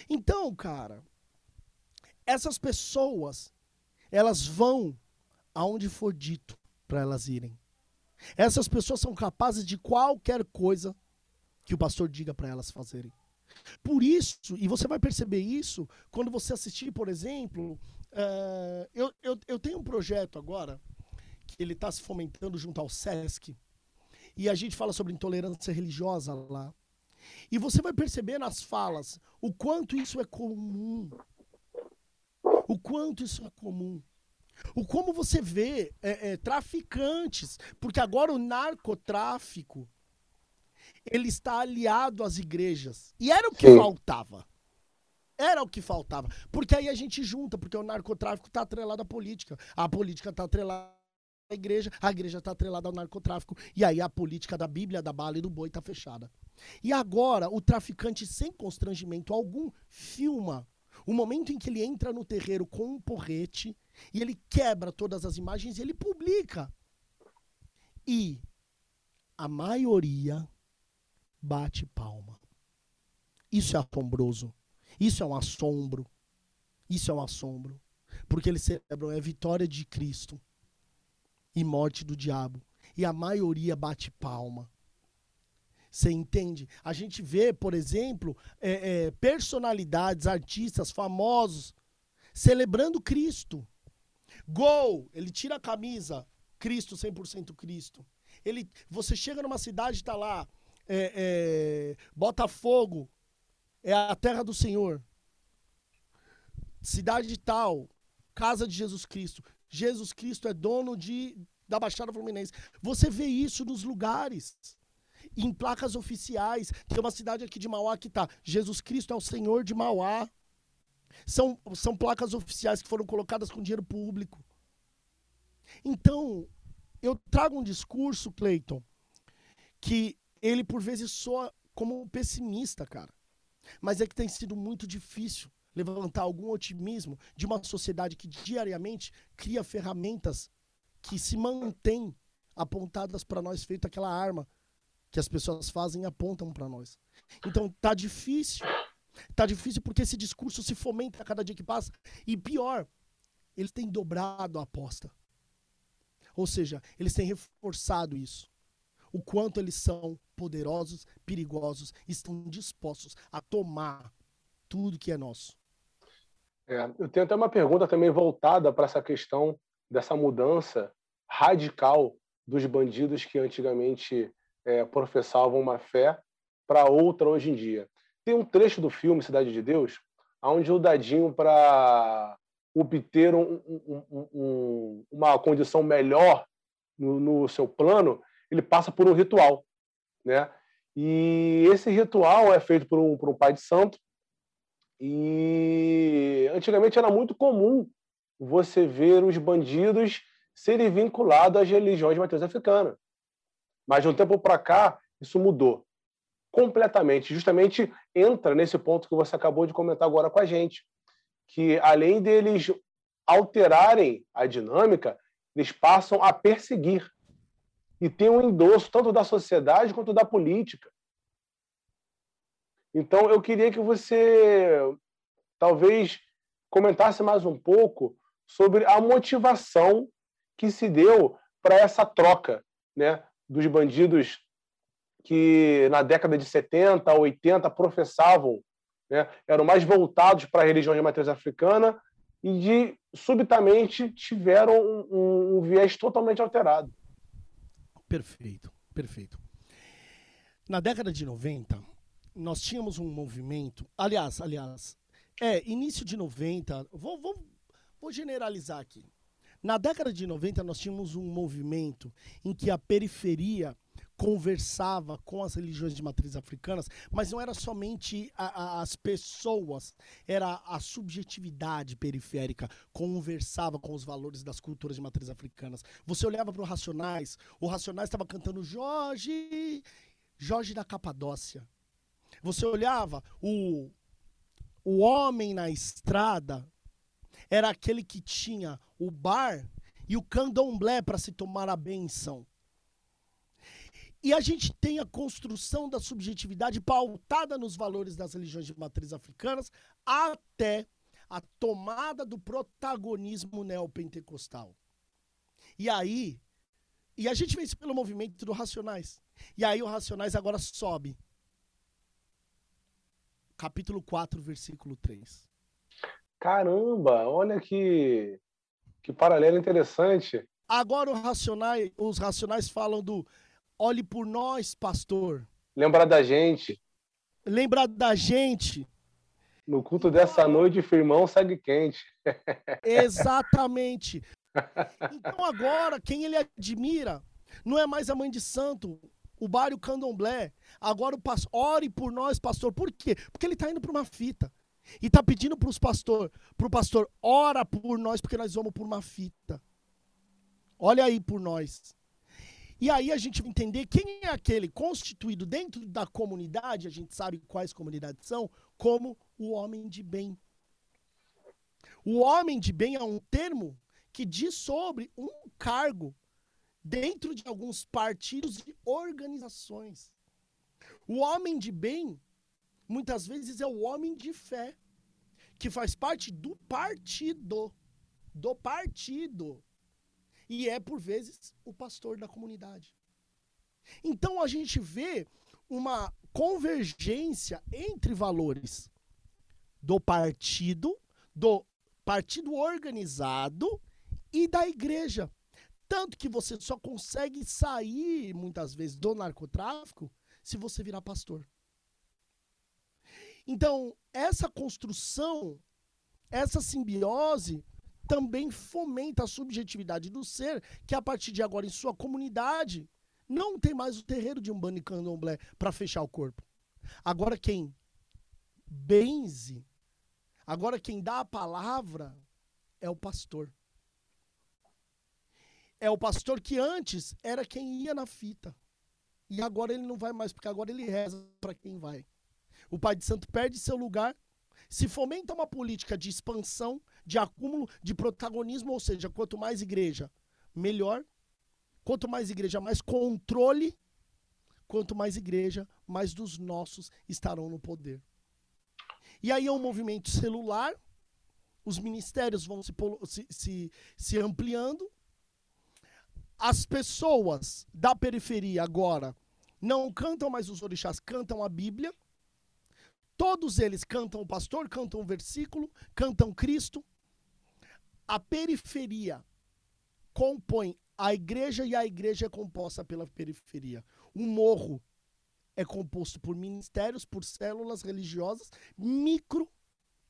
Speaker 4: Então, cara, essas pessoas, elas vão aonde for dito para elas irem. Essas pessoas são capazes de qualquer coisa que o pastor diga para elas fazerem. Por isso, e você vai perceber isso quando você assistir, por exemplo, uh, eu, eu, eu tenho um projeto agora que ele está se fomentando junto ao SESC, e a gente fala sobre intolerância religiosa lá. E você vai perceber nas falas o quanto isso é comum. O quanto isso é comum. O como você vê é, é, traficantes, porque agora o narcotráfico ele está aliado às igrejas. E era o que Sim. faltava. Era o que faltava. Porque aí a gente junta, porque o narcotráfico está atrelado à política. A política está atrelada igreja, a igreja está atrelada ao narcotráfico. E aí a política da Bíblia, da bala e do boi está fechada. E agora o traficante, sem constrangimento algum, filma o momento em que ele entra no terreiro com um porrete e ele quebra todas as imagens e ele publica. E a maioria bate palma. Isso é assombroso. Isso é um assombro. Isso é um assombro. Porque eles celebram a vitória de Cristo e morte do diabo. E a maioria bate palma. Você entende? A gente vê, por exemplo, é, é, personalidades, artistas famosos celebrando Cristo. Gol! Ele tira a camisa, Cristo, 100% Cristo. Ele, você chega numa cidade, está lá, é, é, Botafogo é a terra do Senhor. Cidade de tal, casa de Jesus Cristo. Jesus Cristo é dono de, da Baixada Fluminense. Você vê isso nos lugares. Em placas oficiais. Tem uma cidade aqui de Mauá que tá. Jesus Cristo é o Senhor de Mauá. São, são placas oficiais que foram colocadas com dinheiro público. Então, eu trago um discurso, Cleiton, que ele por vezes soa como pessimista, cara. Mas é que tem sido muito difícil levantar algum otimismo de uma sociedade que diariamente cria ferramentas que se mantêm apontadas para nós, feito aquela arma que as pessoas fazem e apontam para nós. Então tá difícil. Tá difícil porque esse discurso se fomenta a cada dia que passa. E pior, eles têm dobrado a aposta. Ou seja, eles têm reforçado isso o quanto eles são poderosos, perigosos, estão dispostos a tomar tudo que é nosso.
Speaker 3: É, eu tenho até uma pergunta também voltada para essa questão dessa mudança radical dos bandidos que antigamente é, professavam uma fé para outra hoje em dia. Tem um trecho do filme Cidade de Deus onde o dadinho para obter um, um, um, uma condição melhor no, no, seu plano, ele passa por um ritual, né? E esse ritual é feito por um, por um pai de santo. E antigamente era muito comum você ver os bandidos serem vinculados às religiões de matriz africana. Mas de um tempo para cá, isso mudou completamente. Justamente entra nesse ponto que você acabou de comentar agora com a gente, que além deles alterarem a dinâmica, eles passam a perseguir e tem um endosso tanto da sociedade quanto da política. Então, eu queria que você talvez comentasse mais um pouco sobre a motivação que se deu para essa troca né, dos bandidos que na década de 70, 80 professavam, né, eram mais voltados para a religião de matriz africana e de subitamente tiveram um, um, um viés totalmente alterado.
Speaker 4: Perfeito, perfeito. Na década de 90, nós tínhamos um movimento, aliás, aliás, é, início de 90, vou, vou, vou generalizar aqui. Na década de 90, nós tínhamos um movimento em que a periferia conversava com as religiões de matriz africanas, mas não era somente a, a, as pessoas, era a subjetividade periférica, conversava com os valores das culturas de matriz africanas. Você olhava para o Racionais, o Racionais estava cantando Jorge, Jorge da Capadócia. Você olhava, o, o homem na estrada era aquele que tinha o bar e o candomblé para se tomar a benção. E a gente tem a construção da subjetividade pautada nos valores das religiões de matriz africanas até a tomada do protagonismo neopentecostal. E aí, e a gente vê isso pelo movimento do Racionais. E aí o Racionais agora sobe. Capítulo 4, versículo 3.
Speaker 3: Caramba, olha que, que paralelo interessante.
Speaker 4: Agora racionais, os racionais falam do olhe por nós, pastor.
Speaker 3: Lembrar da gente.
Speaker 4: Lembrar da gente.
Speaker 3: No culto dessa noite, firmão segue quente.
Speaker 4: Exatamente. Então agora, quem ele admira não é mais a mãe de santo, o Bário Candomblé. Agora o pastor, ore por nós, pastor. Por quê? Porque ele está indo para uma fita. E está pedindo para pastor, pro pastor, ora por nós, porque nós vamos por uma fita. Olha aí por nós. E aí a gente vai entender quem é aquele constituído dentro da comunidade, a gente sabe quais comunidades são, como o homem de bem. O homem de bem é um termo que diz sobre um cargo dentro de alguns partidos e organizações. O homem de bem muitas vezes é o homem de fé, que faz parte do partido. Do partido. E é, por vezes, o pastor da comunidade. Então a gente vê uma convergência entre valores do partido, do partido organizado e da igreja. Tanto que você só consegue sair, muitas vezes, do narcotráfico se você virar pastor. Então, essa construção, essa simbiose, também fomenta a subjetividade do ser, que a partir de agora, em sua comunidade, não tem mais o terreiro de um e candomblé para fechar o corpo. Agora quem benze, agora quem dá a palavra é o pastor. É o pastor que antes era quem ia na fita. E agora ele não vai mais, porque agora ele reza para quem vai o pai de santo perde seu lugar. Se fomenta uma política de expansão, de acúmulo, de protagonismo, ou seja, quanto mais igreja, melhor. Quanto mais igreja, mais controle. Quanto mais igreja, mais dos nossos estarão no poder. E aí é um movimento celular, os ministérios vão se, se, se, se ampliando. As pessoas da periferia agora não cantam mais os orixás, cantam a Bíblia. Todos eles cantam o pastor, cantam o versículo, cantam Cristo. A periferia compõe a igreja e a igreja é composta pela periferia. O morro é composto por ministérios, por células religiosas, micro,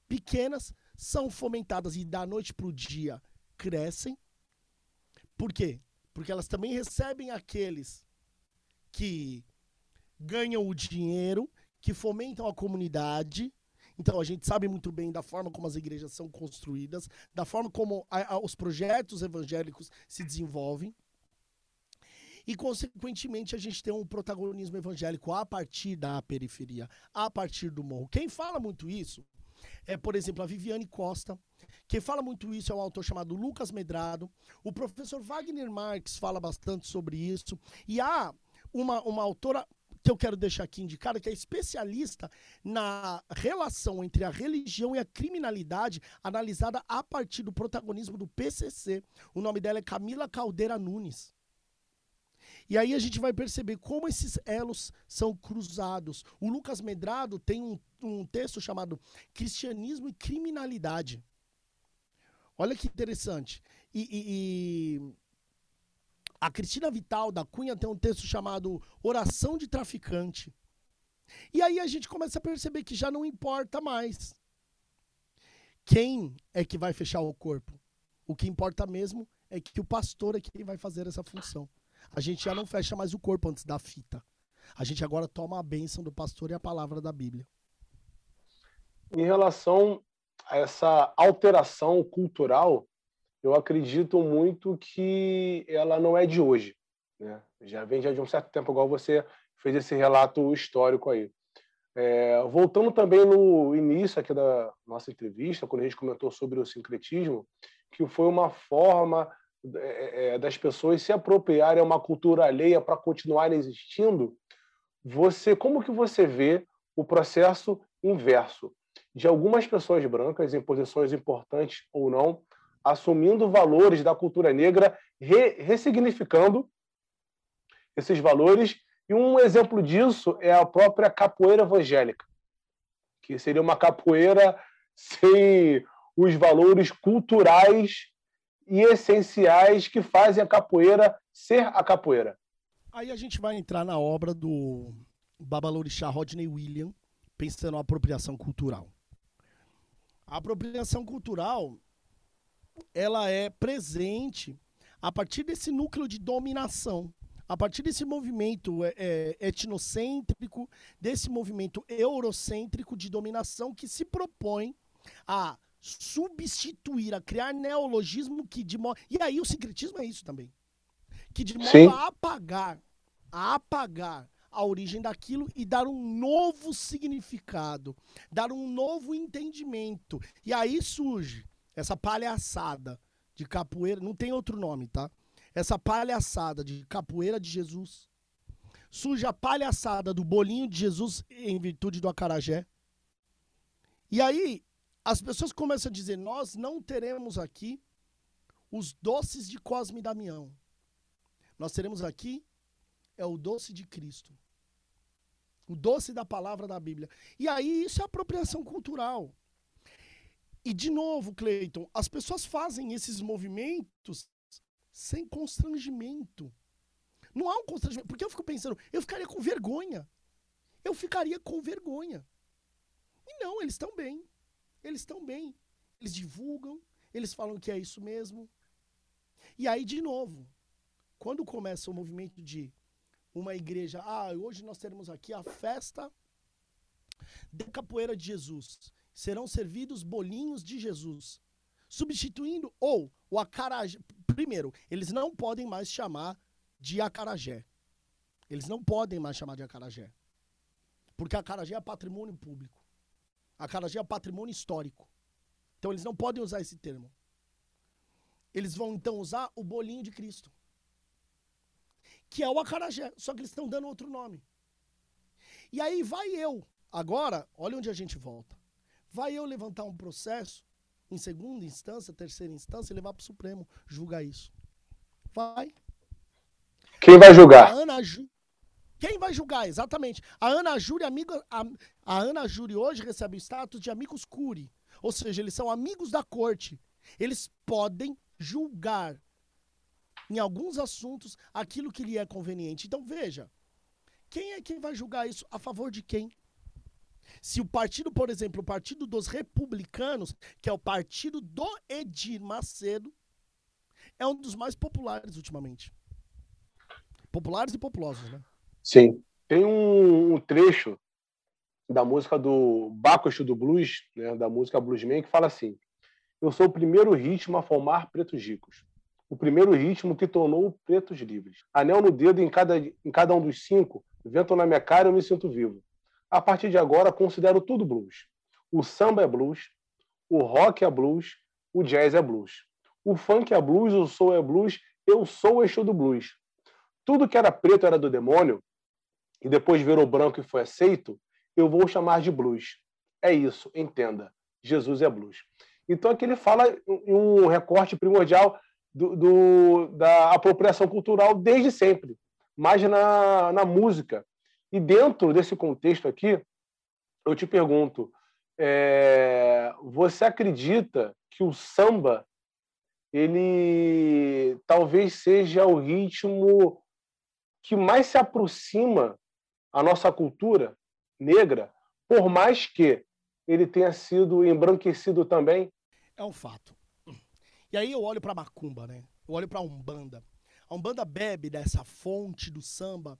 Speaker 4: pequenas, são fomentadas e da noite para o dia crescem. Por quê? Porque elas também recebem aqueles que ganham o dinheiro, que fomentam a comunidade. Então a gente sabe muito bem da forma como as igrejas são construídas, da forma como a, a, os projetos evangélicos se desenvolvem. E, consequentemente, a gente tem um protagonismo evangélico a partir da periferia, a partir do morro. Quem fala muito isso é, por exemplo, a Viviane Costa. Quem fala muito isso é um autor chamado Lucas Medrado. O professor Wagner Marques fala bastante sobre isso. E há uma, uma autora que eu quero deixar aqui indicada, que é especialista na relação entre a religião e a criminalidade, analisada a partir do protagonismo do PCC. O nome dela é Camila Caldeira Nunes. E aí a gente vai perceber como esses elos são cruzados. O Lucas Medrado tem um, um texto chamado Cristianismo e Criminalidade. Olha que interessante. E, e, e, a Cristina Vital da Cunha tem um texto chamado Oração de Traficante. E aí a gente começa a perceber que já não importa mais quem é que vai fechar o corpo. O que importa mesmo é que o pastor é quem vai fazer essa função. A gente já não fecha mais o corpo antes da fita. A gente agora toma a bênção do pastor e a palavra da Bíblia.
Speaker 3: Em relação a essa alteração cultural, eu acredito muito que ela não é de hoje. Né? Já vem já de um certo tempo, igual você fez esse relato histórico aí. É, voltando também no início aqui da nossa entrevista, quando a gente comentou sobre o sincretismo, que foi uma forma é, é, das pessoas se apropriarem a uma cultura alheia para continuar existindo, você como que você vê o processo inverso? De algumas pessoas brancas em posições importantes ou não, assumindo valores da cultura negra, re, ressignificando esses valores, e um exemplo disso é a própria capoeira evangélica, que seria uma capoeira sem os valores culturais e essenciais que fazem a capoeira ser a capoeira.
Speaker 4: Aí a gente vai entrar na obra do Babalorixá Rodney William, pensando na apropriação cultural. A apropriação cultural, ela é presente a partir desse núcleo de dominação, a partir desse movimento é, é, etnocêntrico, desse movimento eurocêntrico de dominação que se propõe a substituir, a criar neologismo que de modo. E aí o sincretismo é isso também. Que de modo Sim. a apagar, a apagar a origem daquilo e dar um novo significado, dar um novo entendimento. E aí surge essa palhaçada de capoeira, não tem outro nome, tá? Essa palhaçada de capoeira de Jesus. Surge a palhaçada do bolinho de Jesus em virtude do acarajé. E aí as pessoas começam a dizer: nós não teremos aqui os doces de Cosme e Damião. Nós teremos aqui é o doce de Cristo. O doce da palavra da Bíblia. E aí isso é apropriação cultural. E de novo, Cleiton, as pessoas fazem esses movimentos sem constrangimento. Não há um constrangimento. Porque eu fico pensando, eu ficaria com vergonha. Eu ficaria com vergonha. E não, eles estão bem. Eles estão bem. Eles divulgam, eles falam que é isso mesmo. E aí, de novo, quando começa o movimento de uma igreja, ah, hoje nós teremos aqui a festa da capoeira de Jesus. Serão servidos bolinhos de Jesus. Substituindo, ou o acarajé. Primeiro, eles não podem mais chamar de acarajé. Eles não podem mais chamar de acarajé. Porque acarajé é patrimônio público. Acarajé é patrimônio histórico. Então eles não podem usar esse termo. Eles vão então usar o bolinho de Cristo. Que é o acarajé, só que eles estão dando outro nome. E aí vai eu, agora, olha onde a gente volta. Vai eu levantar um processo em segunda instância, terceira instância e levar para o Supremo julgar isso. Vai.
Speaker 3: Quem vai julgar?
Speaker 4: A Ana, quem vai julgar? Exatamente. A Ana Júri, amiga, a, a Ana Júri hoje recebe o status de amigos curi. Ou seja, eles são amigos da corte. Eles podem julgar em alguns assuntos aquilo que lhe é conveniente. Então veja, quem é quem vai julgar isso a favor de quem? Se o partido, por exemplo, o Partido dos Republicanos, que é o partido do Edir Macedo, é um dos mais populares ultimamente. Populares e populosos, né?
Speaker 3: Sim. Tem um, trecho da música do Bacuxo do Blues, né, da música Bluesman, que fala assim: Eu sou o primeiro ritmo a formar pretos ricos. O primeiro ritmo que tornou pretos livres. Anel no dedo em cada, em cada um dos cinco, vento na minha cara eu me sinto vivo. A partir de agora, considero tudo blues. O samba é blues, o rock é blues, o jazz é blues. O funk é blues, o soul é blues, eu sou o eixo do blues. Tudo que era preto era do demônio, e depois virou branco e foi aceito, eu vou chamar de blues. É isso, entenda. Jesus é blues. Então aqui ele fala em um recorte primordial do, do, da apropriação cultural desde sempre, mas na, na música. E dentro desse contexto aqui, eu te pergunto, é, você acredita que o samba ele talvez seja o ritmo que mais se aproxima à nossa cultura negra, por mais que ele tenha sido embranquecido também?
Speaker 4: É um fato. E aí eu olho para Macumba, né? Eu olho para Umbanda. A Umbanda bebe dessa fonte do samba,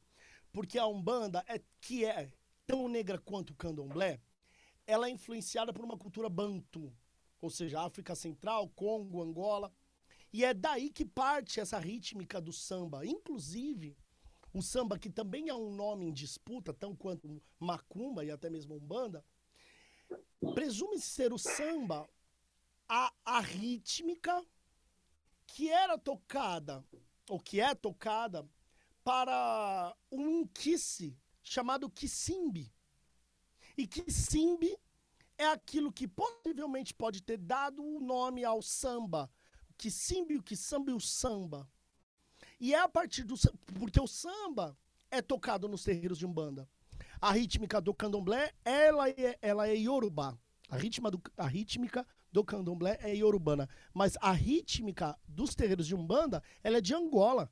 Speaker 4: porque a Umbanda é que é tão negra quanto o Candomblé, ela é influenciada por uma cultura bantu, ou seja, África Central, Congo, Angola. E é daí que parte essa rítmica do samba. Inclusive, o samba, que também é um nome em disputa, tão quanto macumba e até mesmo umbanda, presume ser o samba a, a rítmica que era tocada, ou que é tocada, para um inquice chamado Kissimbi. E Kissimbi é aquilo que possivelmente pode ter dado o nome ao samba. O Kissimbi, o Kissambi, o samba. E é a partir do. Porque o samba é tocado nos terreiros de Umbanda. A rítmica do candomblé, ela é, ela é iorubá. A, ritma do, a rítmica do candomblé é iorubana. Mas a rítmica dos terreiros de Umbanda, ela é de Angola.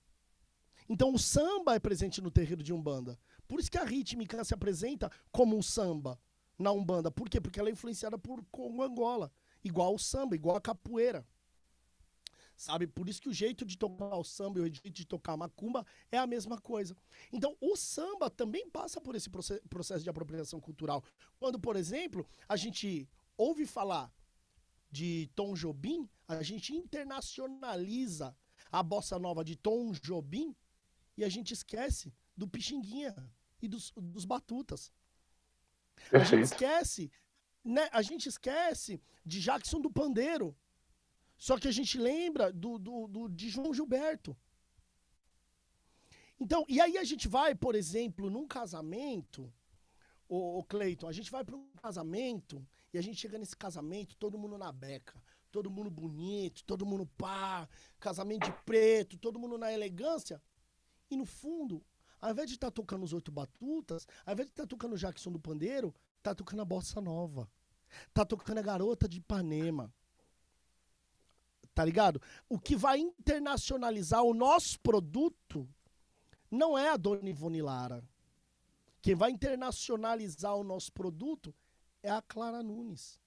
Speaker 4: Então o samba é presente no terreiro de Umbanda. Por isso que a rítmica se apresenta como um samba na Umbanda. Por quê? Porque ela é influenciada por Congo Angola. Igual o samba, igual a capoeira. Sabe? Por isso que o jeito de tocar o samba e o jeito de tocar a macumba é a mesma coisa. Então, o samba também passa por esse processo de apropriação cultural. Quando, por exemplo, a gente ouve falar de Tom Jobim, a gente internacionaliza a bossa nova de Tom Jobim e a gente esquece do Pixinguinha e dos, dos Batutas. A gente esquece, né? A gente esquece de Jackson do Pandeiro, só que a gente lembra do, do, do, de João Gilberto. Então, e aí a gente vai, por exemplo, num casamento, o, o Cleiton, a gente vai para um casamento e a gente chega nesse casamento, todo mundo na beca, todo mundo bonito, todo mundo pá, casamento de preto, todo mundo na elegância. E no fundo, ao invés de estar tá tocando os oito batutas, ao invés de estar tá tocando o Jackson do Pandeiro, tá tocando a bossa nova. Tá tocando a garota de Ipanema tá ligado? O que vai internacionalizar o nosso produto não é a Dona Ivone Lara. Quem vai internacionalizar o nosso produto é a Clara Nunes.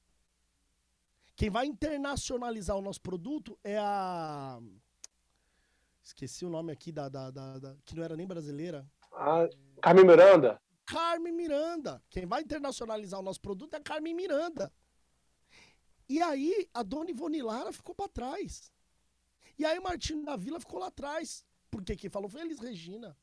Speaker 4: Quem vai internacionalizar o nosso produto é a. Esqueci o nome aqui da. da, da, da... que não era nem brasileira.
Speaker 3: Ah, Carmen Miranda.
Speaker 4: Carmen Miranda. Quem vai internacionalizar o nosso produto é a Carmen Miranda. E aí a dona Ivone Lara ficou para trás. E aí o Martinho da Vila ficou lá atrás. Porque quem falou foi Elis Regina.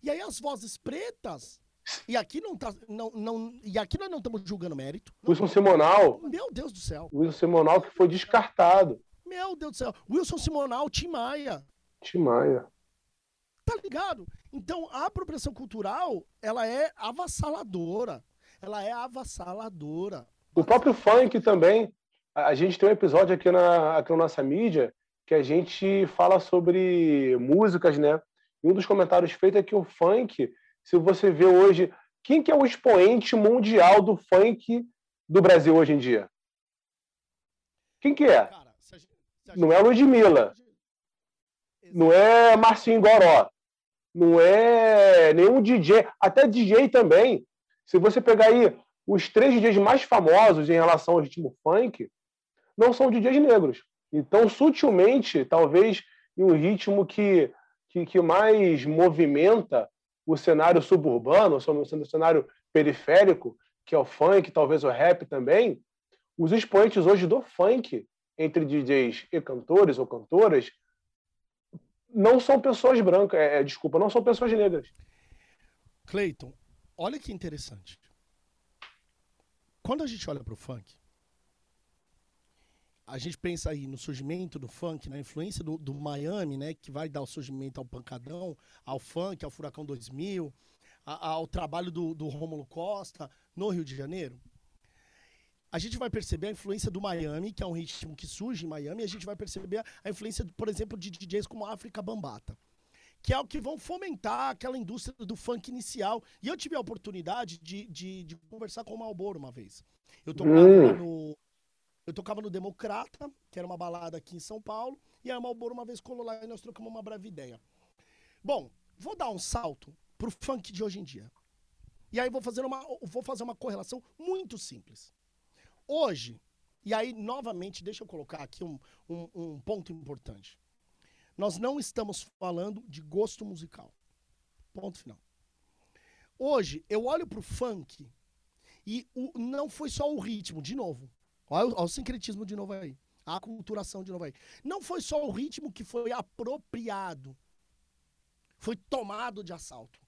Speaker 4: E aí as vozes pretas. E aqui não tá. Não, não, e aqui nós não estamos julgando mérito.
Speaker 3: Wilson Simonal.
Speaker 4: Meu Deus do céu.
Speaker 3: Wilson Simonal que foi descartado.
Speaker 4: Meu Deus do céu. Wilson Simonal, Tim Maia.
Speaker 3: Tim Maia.
Speaker 4: Tá ligado? Então a apropriação cultural, ela é avassaladora. Ela é avassaladora.
Speaker 3: O próprio funk também. A gente tem um episódio aqui na, aqui na nossa mídia que a gente fala sobre músicas, né? E um dos comentários feitos é que o funk, se você vê hoje, quem que é o expoente mundial do funk do Brasil hoje em dia? Quem que é? Cara, se a gente, se a gente... Não é Ludmilla. Não é Marcinho Goró. Não é nenhum DJ. Até DJ também. Se você pegar aí os três DJs mais famosos em relação ao ritmo funk, não são DJs negros. Então, sutilmente, talvez em um ritmo que, que, que mais movimenta o cenário suburbano, o cenário periférico, que é o funk, talvez o rap também, os expoentes hoje do funk, entre DJs e cantores ou cantoras, não são pessoas brancas, é, é desculpa, não são pessoas negras.
Speaker 4: Cleiton, olha que interessante. Quando a gente olha para o funk, a gente pensa aí no surgimento do funk, na influência do, do, Miami, né, que vai dar o surgimento ao pancadão, ao funk, ao Furacão 2000, a, ao trabalho do, do Rômulo Costa no Rio de Janeiro. A gente vai perceber a influência do Miami, que é um ritmo que surge em Miami, e a gente vai perceber a influência, por exemplo, de DJs como África Bambata, que é o que vão fomentar aquela indústria do funk inicial. E eu tive a oportunidade de, de, de conversar com o Malboro uma vez. Eu tocava hum. no, eu tocava no Democrata, que era uma balada aqui em São Paulo, e a Malboro uma vez colou lá e nós trocamos uma breve ideia. Bom, vou dar um salto pro funk de hoje em dia. E aí vou fazer uma, vou fazer uma correlação muito simples. Hoje, e aí novamente, deixa eu colocar aqui um, um, um ponto importante. Nós não estamos falando de gosto musical. Ponto final. Hoje, eu olho pro funk e o, não foi só o ritmo, de novo. Olha, olha o sincretismo de novo aí. A aculturação de novo aí. Não foi só o ritmo que foi apropriado. Foi tomado de assalto.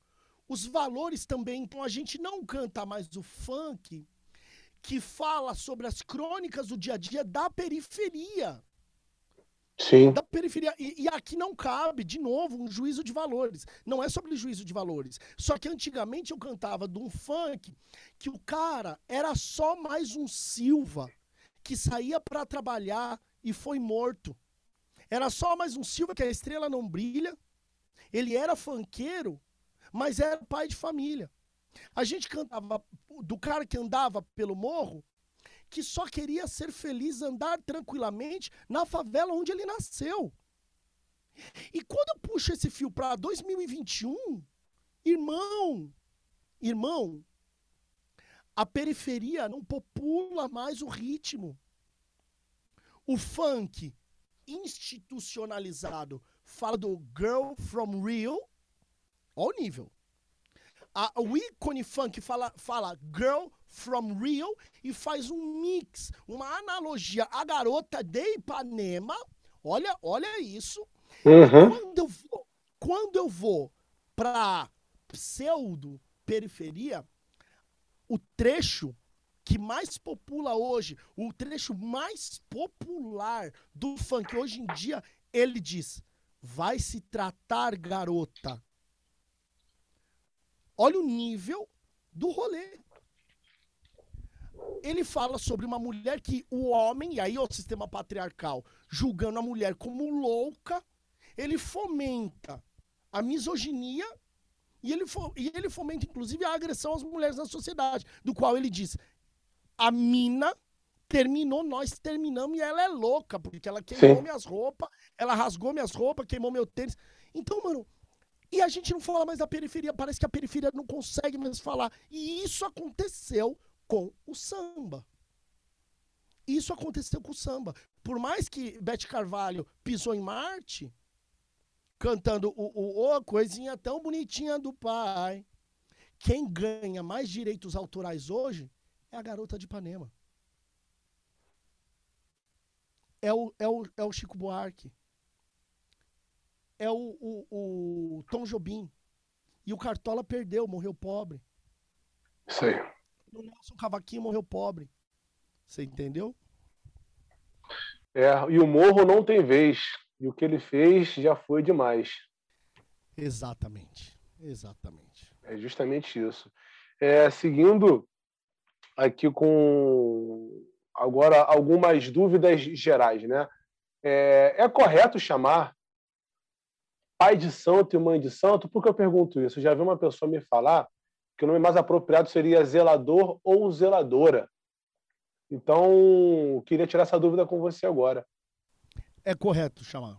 Speaker 4: Os valores também. Então a gente não canta mais o funk que fala sobre as crônicas do dia a dia da periferia.
Speaker 3: Sim.
Speaker 4: Da periferia. E, e, aqui não cabe, de novo, um juízo de valores. Não é sobre juízo de valores. Só que antigamente eu cantava de um funk que o cara era só mais um Silva que saía para trabalhar e foi morto. Era só mais um Silva que a estrela não brilha. Ele era fanqueiro, mas era pai de família. A gente cantava do cara que andava pelo morro, que só queria ser feliz, andar tranquilamente na favela onde ele nasceu. E quando eu puxo esse fio para 2021, irmão, irmão, a periferia não popula mais o ritmo. O funk institucionalizado fala do Girl from Rio, olha o nível. A, o ícone funk fala, fala Girl from Rio e faz um mix, uma analogia à garota de Ipanema. Olha, olha isso.
Speaker 3: Uhum.
Speaker 4: Quando eu vou, quando eu vou pra pseudo periferia, o trecho que mais popula hoje, o trecho mais popular do funk hoje em dia, ele diz: vai se tratar, garota. Olha o nível do rolê. Ele fala sobre uma mulher que o homem, e aí é o sistema patriarcal, julgando a mulher como louca, ele fomenta a misoginia e ele, e ele fomenta, inclusive, a agressão às mulheres na sociedade, do qual ele diz: a mina terminou, nós terminamos e ela é louca, porque ela queimou Sim. minhas roupas, ela rasgou minhas roupas, queimou meu tênis. Então, mano, e a gente não fala mais da periferia, parece que a periferia não consegue mais falar. E isso aconteceu com o samba. Isso aconteceu com o samba. Por mais que Bete Carvalho pisou em Marte, cantando o, o, o coisinha tão bonitinha do pai. Quem ganha mais direitos autorais hoje é a garota de Ipanema. É o, é o, é o Chico Buarque. É o, o, o Tom Jobim. E o Cartola perdeu, morreu pobre.
Speaker 3: Isso aí.
Speaker 4: O Nelson Cavaquinho morreu pobre. Você entendeu?
Speaker 3: É, e o morro não tem vez. E o que ele fez já foi demais.
Speaker 4: Exatamente. Exatamente.
Speaker 3: É justamente isso. É, seguindo aqui com agora algumas dúvidas gerais, né? É, é, correto chamar pai de santo e mãe de santo? Por que eu pergunto isso? Eu já vi uma pessoa me falar que o nome mais apropriado seria zelador ou zeladora. Então, queria tirar essa dúvida com você agora.
Speaker 4: É correto chamar.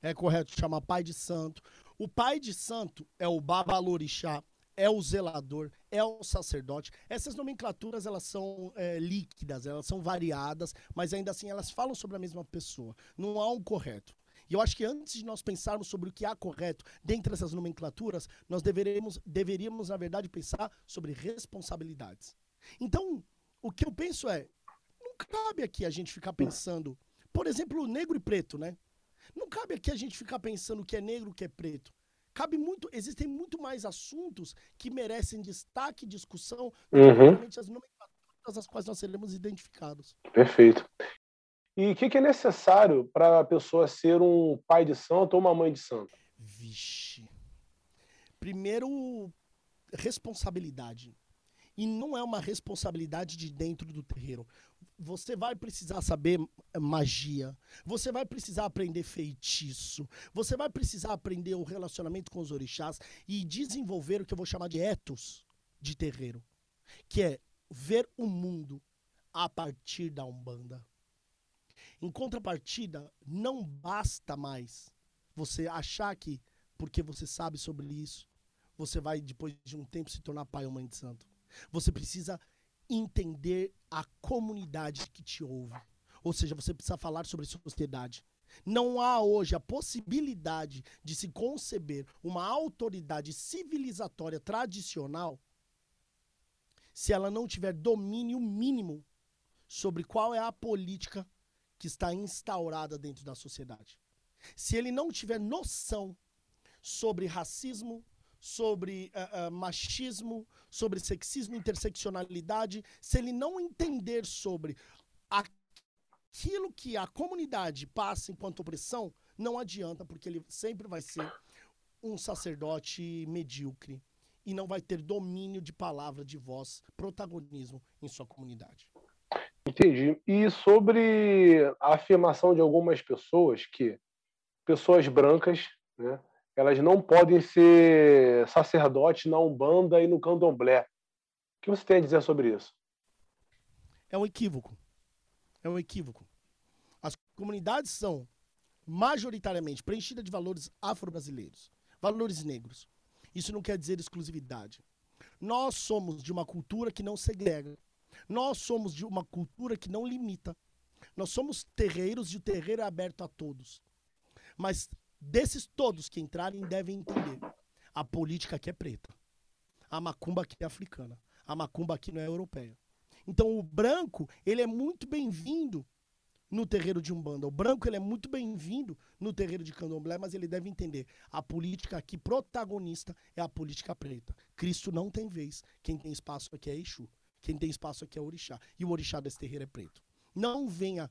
Speaker 4: É correto chamar pai de santo. O pai de santo é o babalorixá, é o zelador, é o sacerdote. Essas nomenclaturas elas são é, líquidas, elas são variadas, mas ainda assim elas falam sobre a mesma pessoa. Não há um correto. E eu acho que antes de nós pensarmos sobre o que há correto dentre essas nomenclaturas, nós deveríamos, deveríamos na verdade, pensar sobre responsabilidades. Então, o que eu penso é, não cabe aqui a gente ficar pensando, por exemplo, negro e preto, né? Não cabe aqui a gente ficar pensando o que é negro, o que é preto cabe muito, existem muito mais assuntos que merecem destaque, discussão,
Speaker 3: uhum.
Speaker 4: as nomenclaturas às quais nós seremos identificados.
Speaker 3: Perfeito. E o que, que, é necessário para a pessoa ser um pai de santo ou uma mãe de santo?
Speaker 4: Vixe. Primeiro, responsabilidade. E não é uma responsabilidade de dentro do terreiro você vai precisar saber magia, você vai precisar aprender feitiço, você vai precisar aprender o relacionamento com os orixás e desenvolver o que eu vou chamar de etos de terreiro, que é ver o mundo a partir da Umbanda. Em contrapartida, não basta mais você achar que, porque você sabe sobre isso, você vai, depois de um tempo, se tornar pai ou mãe de santo. Você precisa entender a comunidade que te ouve. Ou seja, você precisa falar sobre sociedade. Não há hoje a possibilidade de se conceber uma autoridade civilizatória tradicional se ela não tiver domínio mínimo sobre qual é a política que está instaurada dentro da sociedade. Se ele não tiver noção sobre racismo, sobre uh, uh, machismo, sobre sexismo, interseccionalidade, se ele não entender sobre aquilo que a comunidade passa enquanto opressão, não adianta, porque ele sempre vai ser um sacerdote medíocre e não vai ter domínio de palavra, de voz, protagonismo em sua comunidade.
Speaker 3: Entendi. E sobre a afirmação de algumas pessoas que pessoas brancas, né, elas não podem ser sacerdotes na Umbanda e no Candomblé. O que você tem a dizer sobre isso?
Speaker 4: É um equívoco. É um equívoco. As comunidades são majoritariamente preenchidas de valores afro-brasileiros, valores negros. Isso não quer dizer exclusividade. Nós somos de uma cultura que não segrega. Nós somos de uma cultura que não limita. Nós somos terreiros e o terreiro é aberto a todos. Mas Desses todos que entrarem devem entender. A política aqui é preta. A macumba aqui é africana. A macumba aqui não é europeia. Então o branco, ele é muito bem-vindo no terreiro de Umbanda. O branco ele é muito bem-vindo no terreiro de Candomblé, mas ele deve entender. A política aqui protagonista é a política preta. Cristo não tem vez. Quem tem espaço aqui é Exu. Quem tem espaço aqui é Orixá. E o Orixá desse terreiro é preto. Não venha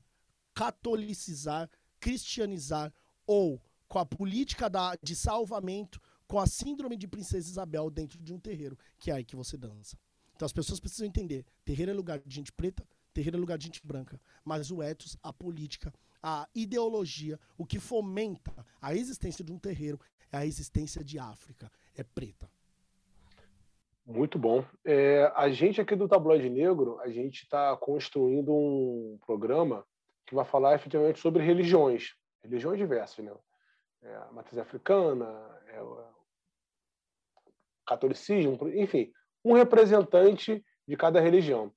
Speaker 4: catolicizar, cristianizar ou com a política da, de salvamento, com a síndrome de Princesa Isabel dentro de um terreiro, que é aí que você dança. Então as pessoas precisam entender: terreiro é lugar de gente preta, terreiro é lugar de gente branca. Mas o ethos, a política, a ideologia, o que fomenta a existência de um terreiro é a existência de África, é preta.
Speaker 3: Muito bom. É, a gente aqui do Tabloide Negro, a gente está construindo um programa que vai falar efetivamente sobre religiões, religiões diversas, né? é a matriz africana, é catolicismo, enfim, um representante de cada religião.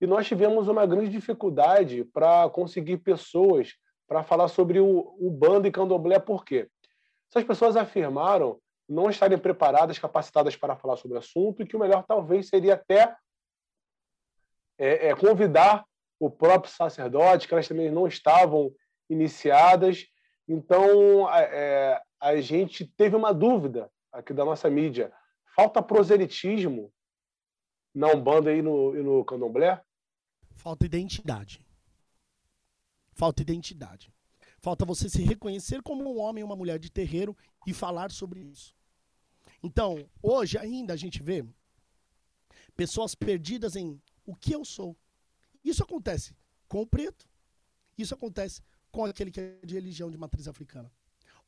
Speaker 3: E nós tivemos uma grande dificuldade para conseguir pessoas para falar sobre o, o bando e candomblé, por quê? Essas pessoas afirmaram não estarem preparadas, capacitadas para falar sobre o assunto, e que o melhor talvez seria até é, é, convidar o próprio sacerdote, que elas também não estavam iniciadas, então, é, a gente teve uma dúvida aqui da nossa mídia. Falta proselitismo na Umbanda e no, e no Candomblé?
Speaker 4: Falta identidade. Falta identidade. Falta você se reconhecer como um homem e uma mulher de terreiro e falar sobre isso. Então, hoje ainda a gente vê pessoas perdidas em o que eu sou. Isso acontece com o preto. Isso acontece com aquele que é de religião de matriz africana.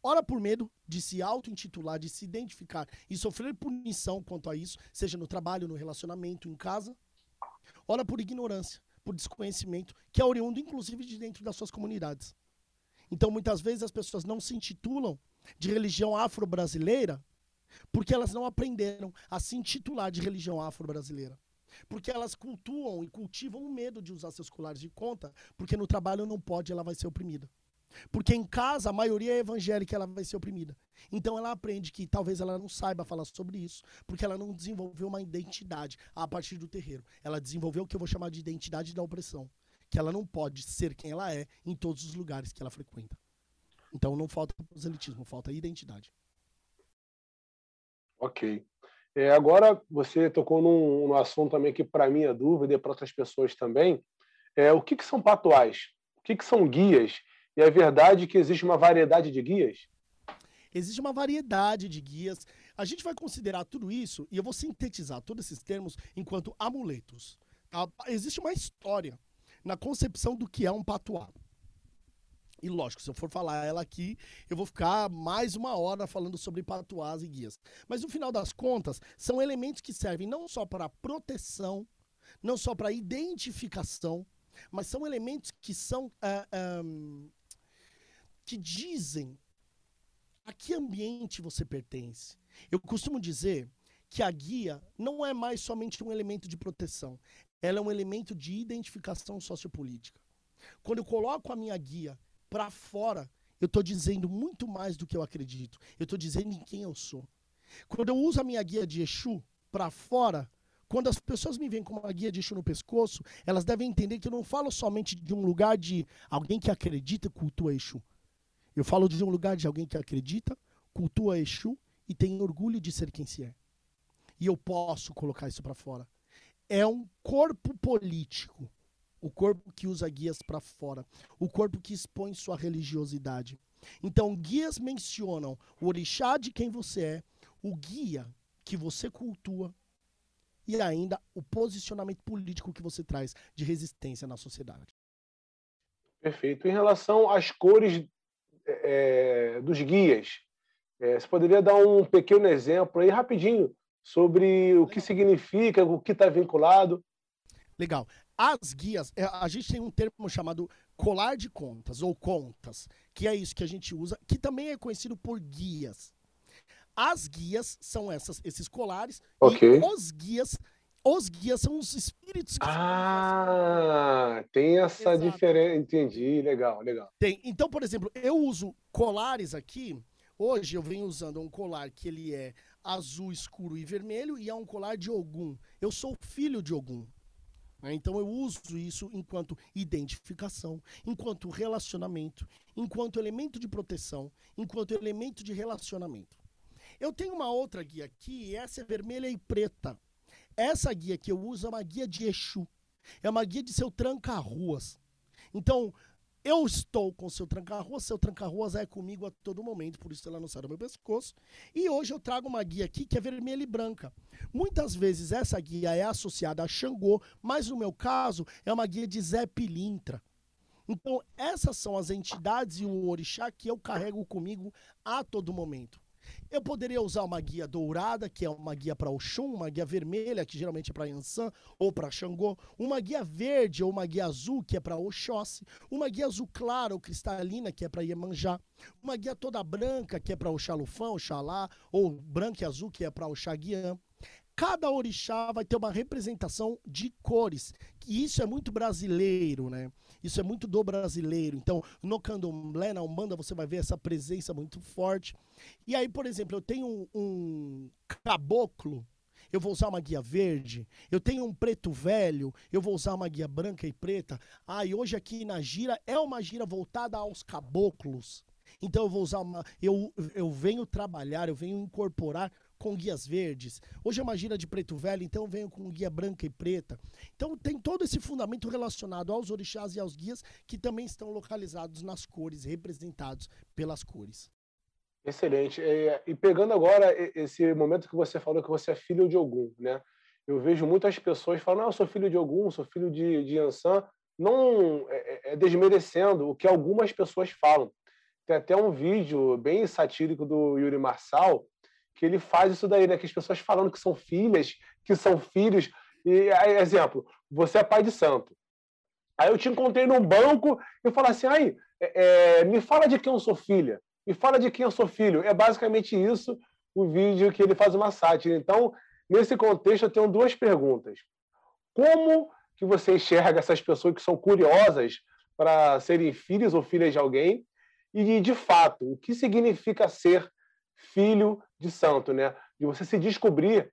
Speaker 4: Ora por medo de se auto-intitular, de se identificar e sofrer punição quanto a isso, seja no trabalho, no relacionamento, em casa. Ora por ignorância, por desconhecimento, que é oriundo inclusive de dentro das suas comunidades. Então, muitas vezes as pessoas não se intitulam de religião afro-brasileira Porque elas não aprenderam a se intitular de religião afro-brasileira. Porque elas cultuam e cultivam o medo de usar seus colares de conta, porque no trabalho não pode, ela vai ser oprimida. Porque em casa a maioria é evangélica, ela vai ser oprimida. Então ela aprende que talvez ela não saiba falar sobre isso, porque ela não desenvolveu uma identidade a partir do terreiro. Ela desenvolveu o que eu vou chamar de identidade da opressão, que ela não pode ser quem ela é em todos os lugares que ela frequenta. Então não falta proselitismo, falta identidade.
Speaker 3: Ok. É, agora você tocou num, num, assunto também que para mim é dúvida e para outras pessoas também. É, o que, que são patuais? O que, que são guias? E é verdade que existe uma variedade de guias?
Speaker 4: Existe uma variedade de guias. A gente vai considerar tudo isso e eu vou sintetizar todos esses termos enquanto amuletos. Tá? Existe uma história na concepção do que é um patuá. E lógico, se eu for falar ela aqui, eu vou ficar mais uma hora falando sobre patuás e guias. Mas no final das contas, são elementos que servem não só para proteção, não só para identificação, mas são elementos que são uh, um, que dizem a que ambiente você pertence. Eu costumo dizer que a guia não é mais somente um elemento de proteção, ela é um elemento de identificação sociopolítica. Quando eu coloco a minha guia para fora, eu estou dizendo muito mais do que eu acredito. Eu estou dizendo em quem eu sou. Quando eu uso a minha guia de Exu para fora, quando as pessoas me veem com uma guia de Exu no pescoço, elas devem entender que eu não falo somente de um lugar de alguém que acredita e cultua Exu. Eu falo de um lugar de alguém que acredita, cultua Exu e tem orgulho de ser quem se é. E eu posso colocar isso para fora. É um corpo político o corpo que usa guias para fora, o corpo que expõe sua religiosidade. Então, guias mencionam o orixá de quem você é, o guia que você cultua e ainda o posicionamento político que você traz de resistência na sociedade.
Speaker 3: Perfeito. Em relação às cores é, dos guias, é, você poderia dar um pequeno exemplo aí, rapidinho, sobre o que significa, o que está vinculado?
Speaker 4: Legal. As guias, é, a gente tem um termo chamado colar de contas ou contas, que é isso que a gente usa, que também é conhecido por guias. As guias são essas, esses colares
Speaker 3: okay.
Speaker 4: e os guias, os guias são os espíritos.
Speaker 3: Que ah, tem essa Exato. diferença, entendi, legal, legal.
Speaker 4: Tem. Então, por exemplo, eu uso colares aqui. Hoje eu venho usando um colar que ele é azul escuro e vermelho e é um colar de Ogum. Eu sou filho de Ogum. Né? Então eu uso isso enquanto identificação, enquanto relacionamento, enquanto elemento de proteção, enquanto elemento de relacionamento. Eu tenho uma outra guia aqui, essa é vermelha e preta. Essa guia que eu uso é uma guia de Exu. É uma guia de seu tranca-ruas. Então, eu estou com seu tranca-ruas, seu tranca-ruas é comigo a todo momento, por isso ela não sai do meu pescoço. E hoje eu trago uma guia aqui que é vermelha e branca. Muitas vezes essa guia é associada a Xangô, mas no meu caso é uma guia de Zé Pilintra. Então, essas são as entidades e o orixá que eu carrego comigo a todo momento. Eu poderia usar uma guia dourada, que é uma guia para Oxum, uma guia vermelha, que geralmente é para Yansan ou para Xangô, uma guia verde ou uma guia azul, que é para Oxóssi, uma guia azul clara ou cristalina, que é para Iemanjá, uma guia toda branca, que é para Oxalufã, Oxalá, ou branca e azul, que é para Oxaguian. Cada orixá vai ter uma representação de cores, e isso é muito brasileiro, né? Isso é muito do brasileiro. Então, no candomblé, na Umbanda, você vai ver essa presença muito forte. E aí, por exemplo, eu tenho um, caboclo, eu vou usar uma guia verde. Eu tenho um preto velho, eu vou usar uma guia branca e preta. Ah, e hoje aqui na gira é uma gira voltada aos caboclos. Então eu vou usar uma. Eu, eu venho trabalhar, eu venho incorporar com guias verdes. Hoje é uma gira de preto velho, então venho com guia branca e preta. Então tem todo esse fundamento relacionado aos orixás e aos guias que também estão localizados nas cores, representados pelas cores.
Speaker 3: Excelente. É, e pegando agora esse momento que você falou que você é filho de Ogum, né? Eu vejo muitas pessoas falando, ah, eu sou filho de Ogum, sou filho de, de Yansan, não é, é, é desmerecendo o que algumas pessoas falam. Tem até um vídeo bem satírico do Yuri Marçal, que ele faz isso daí, né? Que as pessoas falando que são filhas, que são filhos. E, exemplo, você é pai de santo. Aí eu te encontrei num banco e falo assim, aí, é, é, me fala de quem eu sou filha, me fala de quem eu sou filho. É basicamente isso o vídeo que ele faz uma sátira. Então, nesse contexto, eu tenho duas perguntas. Como que você enxerga essas pessoas que são curiosas para serem filhos ou filhas de alguém? E, de fato, o que significa ser filho de santo, né? De você se descobrir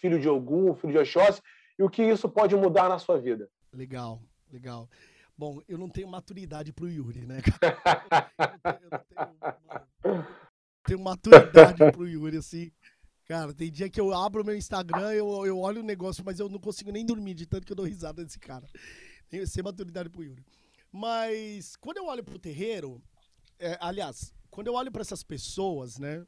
Speaker 3: filho de Ogum, filho de Oxóssi, e o que isso pode mudar na sua vida.
Speaker 4: Legal, legal. Bom, eu não tenho maturidade para o Yuri, né? Eu não tenho, eu tenho maturidade para o Yuri, assim. Cara, tem dia que eu abro meu Instagram, eu, eu olho o negócio, mas eu não consigo nem dormir de tanto que eu dou risada desse cara. Tem sem maturidade pro Yuri. Mas quando eu olho pro terreiro, é, aliás, quando eu olho para essas pessoas, né?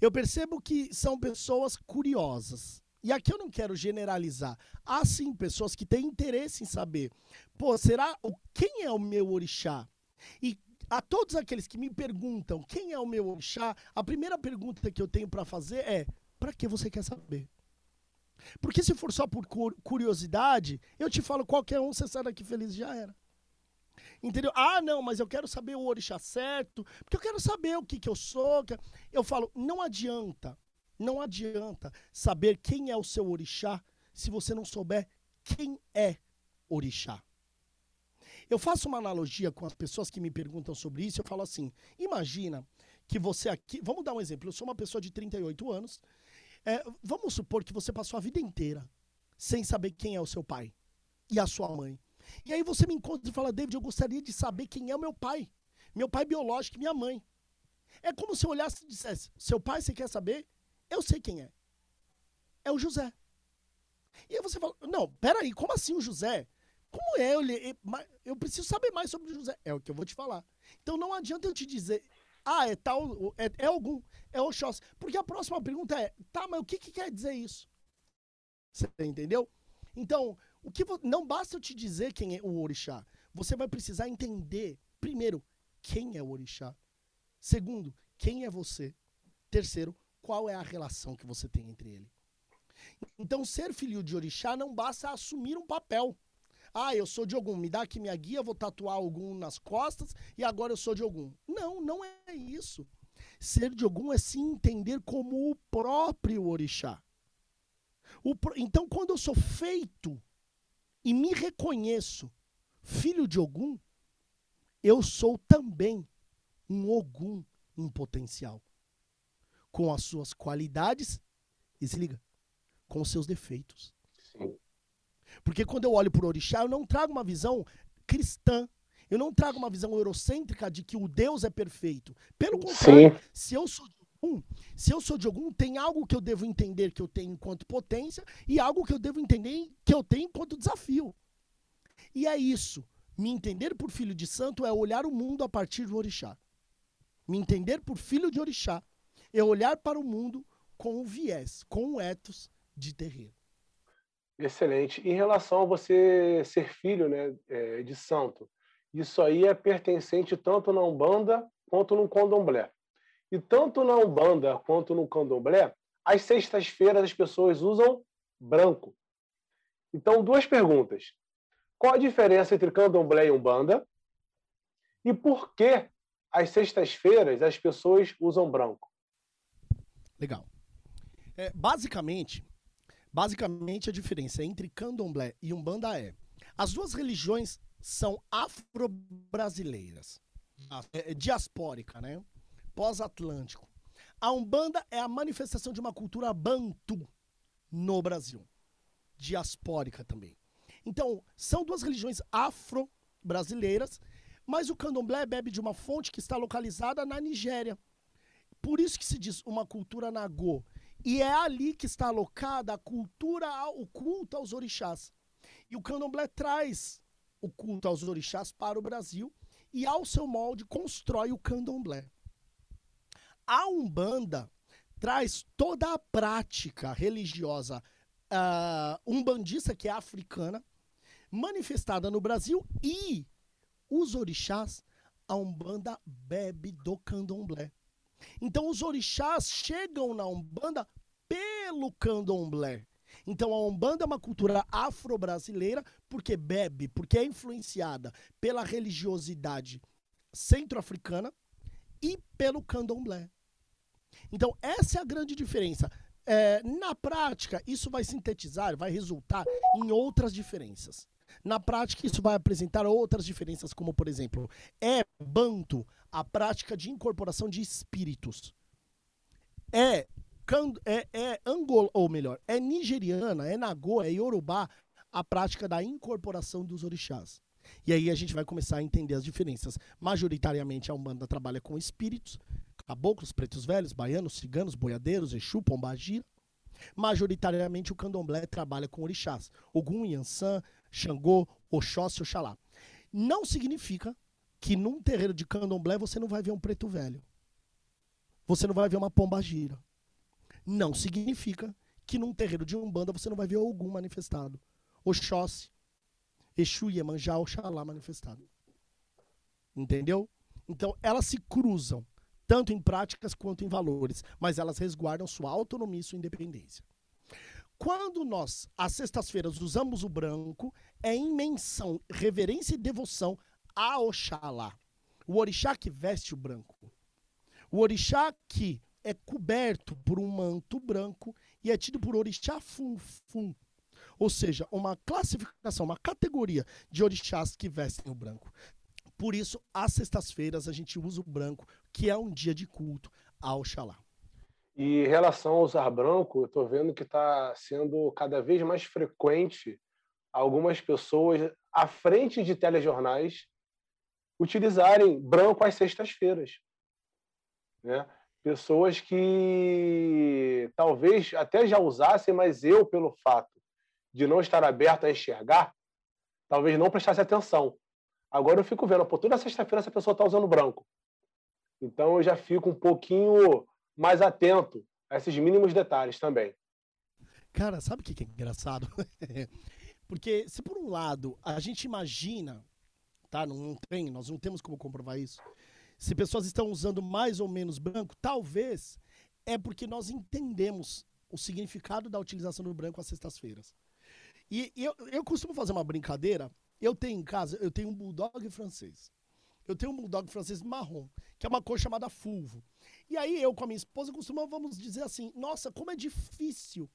Speaker 4: Eu percebo que são pessoas curiosas. E aqui eu não quero generalizar. Há sim pessoas que têm interesse em saber, pô, será o quem é o meu orixá? E a todos aqueles que me perguntam quem é o meu orixá, a primeira pergunta que eu tenho para fazer é: para que você quer saber? Porque se for só por curiosidade, eu te falo qualquer um, você sai daqui feliz já era. Entendeu? Ah, não, mas eu quero saber o orixá certo, porque eu quero saber o que, que eu sou. Eu falo, não adianta, não adianta saber quem é o seu orixá se você não souber quem é orixá. Eu faço uma analogia com as pessoas que me perguntam sobre isso, eu falo assim: imagina que você aqui. Vamos dar um exemplo. Eu sou uma pessoa de 38 anos. É, vamos supor que você passou a vida inteira sem saber quem é o seu pai e a sua mãe. E aí você me encontra e fala, David, eu gostaria de saber quem é o meu pai. Meu pai biológico e minha mãe. É como se eu olhasse e dissesse, seu pai, você quer saber? Eu sei quem é. É o José. E aí você fala, não, peraí, como assim o José? Como é? Eu, eu preciso saber mais sobre o José. É o que eu vou te falar. Então não adianta eu te dizer, ah, é tal, é, é algum, é Oxóssi. Porque a próxima pergunta é, tá, mas o que, que quer dizer isso? Você entendeu? Então, o que não basta eu te dizer quem é o orixá. Você vai precisar entender, primeiro, quem é o orixá. Segundo, quem é você. Terceiro, qual é a relação que você tem entre ele. Então, ser filho de orixá não basta assumir um papel. Ah, eu sou de algum, me dá aqui minha guia, vou tatuar algum nas costas e agora eu sou de algum. Não, não é isso. Ser de algum é se entender como o próprio orixá. O, então, quando eu sou feito e me reconheço filho de Ogum, eu sou também um Ogum em potencial. Com as suas qualidades, e se liga, com os seus defeitos. Sim. Porque quando eu olho para o orixá, eu não trago uma visão cristã. Eu não trago uma visão eurocêntrica de que o Deus é perfeito. Pelo contrário, Sim. se eu sou de algum, se eu sou de algum, tem algo que eu devo entender que eu tenho enquanto potência e algo que eu devo entender que eu tenho enquanto desafio. E é isso. Me entender por filho de santo é olhar o mundo a partir do orixá. Me entender por filho de orixá é olhar para o mundo com o viés, com o ethos de terreiro.
Speaker 3: Excelente. Em relação a você ser filho né, é, de santo, isso aí é pertencente tanto na Umbanda quanto no Candomblé. E tanto na Umbanda quanto no Candomblé, às sextas-feiras as pessoas usam branco. Então, duas perguntas. Qual a diferença entre Candomblé e Umbanda? E por que às sextas-feiras as pessoas usam branco?
Speaker 4: Legal. É, basicamente, Basicamente, a diferença entre candomblé e umbanda é: as duas religiões são afro-brasileiras, é, é, diaspórica, né? Pós-atlântico. A umbanda é a manifestação de uma cultura bantu no Brasil, diaspórica também. Então, são duas religiões afro-brasileiras, mas o candomblé bebe de uma fonte que está localizada na Nigéria. Por isso que se diz uma cultura nagô, e é ali que está alocada a cultura, o culto aos orixás. E o candomblé traz o culto aos orixás para o Brasil e, ao seu molde, constrói o candomblé. A Umbanda traz toda a prática religiosa uh, umbandista, que é africana, manifestada no Brasil e os orixás, a Umbanda bebe do candomblé. Então os orixás chegam na Umbanda pelo candomblé. Então a Umbanda é uma cultura afro-brasileira porque bebe, porque é influenciada pela religiosidade centro-africana e pelo candomblé. Então, essa é a grande diferença. É, na prática, isso vai sintetizar, vai resultar em outras diferenças. Na prática, isso vai apresentar outras diferenças, como, por exemplo, é banto a prática de incorporação de espíritos. É, é, é Angola, ou melhor, é nigeriana, é Nagô, é Yorubá a prática da incorporação dos orixás. E aí a gente vai começar a entender as diferenças. Majoritariamente a Umbanda trabalha com espíritos, caboclos, pretos velhos, baianos, ciganos, boiadeiros, Exu, Pombagira. Majoritariamente o Candomblé trabalha com orixás, Ogum, Yansan, Xangô, Oxóssi, Oxalá. Não significa que num terreiro de Candomblé você não vai ver um preto velho. Você não vai ver uma pombagira. Não significa que num terreiro de Umbanda você não vai ver algum manifestado. Oxóssi, Exu, Iemanjá, Oxalá manifestado. Entendeu? Então, elas se cruzam, tanto em práticas quanto em valores, mas elas resguardam sua autonomia e sua independência. Quando nós, às sextas-feiras, usamos o branco, é em menção, reverência e devoção a Oxalá. O orixá que veste o branco. O orixá que é coberto por um manto branco e é tido por orixá fum-fum. Ou seja, uma classificação, uma categoria de orixás que vestem o branco. Por isso, às sextas-feiras, a gente usa o branco, que é um dia de culto ao Oxalá.
Speaker 3: E em relação ao usar branco, eu estou vendo que está sendo cada vez mais frequente algumas pessoas à frente de telejornais utilizarem branco às sextas-feiras. Né? Pessoas que talvez até já usassem, mas eu, pelo fato de não estar aberto a enxergar, talvez não prestasse atenção. Agora eu fico vendo, pô, toda sexta-feira essa pessoa está usando branco. Então eu já fico um pouquinho mais atento a esses mínimos detalhes também.
Speaker 4: Cara, sabe o que é engraçado? Porque se por um lado a gente imagina, tá? Não tem, nós não temos como comprovar isso. Se pessoas estão usando mais ou menos branco, talvez é porque nós entendemos o significado da utilização do branco às sextas-feiras. E, eu, eu costumo fazer uma brincadeira. Eu tenho em casa, eu tenho um bulldog francês. Eu tenho um bulldog francês marrom, que é uma cor chamada fulvo. E aí eu com a minha esposa costumamos dizer assim: "Nossa, como é difícil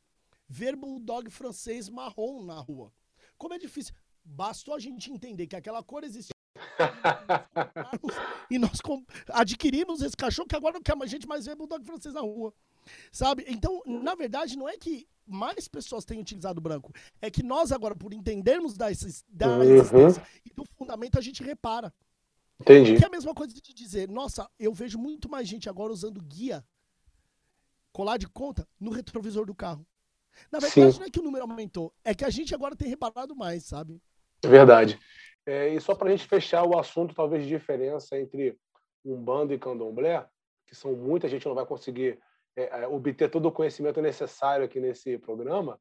Speaker 4: ver bulldog francês marrom na rua. Como é difícil. Bastou a gente entender que aquela cor existe e nós adquirimos esse cachorro que agora não quer a gente mais ver bulldog francês na rua. Sabe? Então, na verdade, não é que mais pessoas têm utilizado o branco. É que nós agora, por entendermos da, da uhum. existência e do fundamento, a gente repara.
Speaker 3: Entendi.
Speaker 4: Que é a mesma coisa de dizer, nossa, eu vejo muito mais gente agora usando guia, colar de conta, no retrovisor do carro. Na verdade, Sim. não é que o número aumentou, é que a gente agora tem reparado mais, sabe?
Speaker 3: Verdade. É, e só para a gente fechar o assunto, talvez, de diferença entre Umbanda e Candomblé, que são muita gente não vai conseguir é, é, obter todo o conhecimento necessário aqui nesse programa,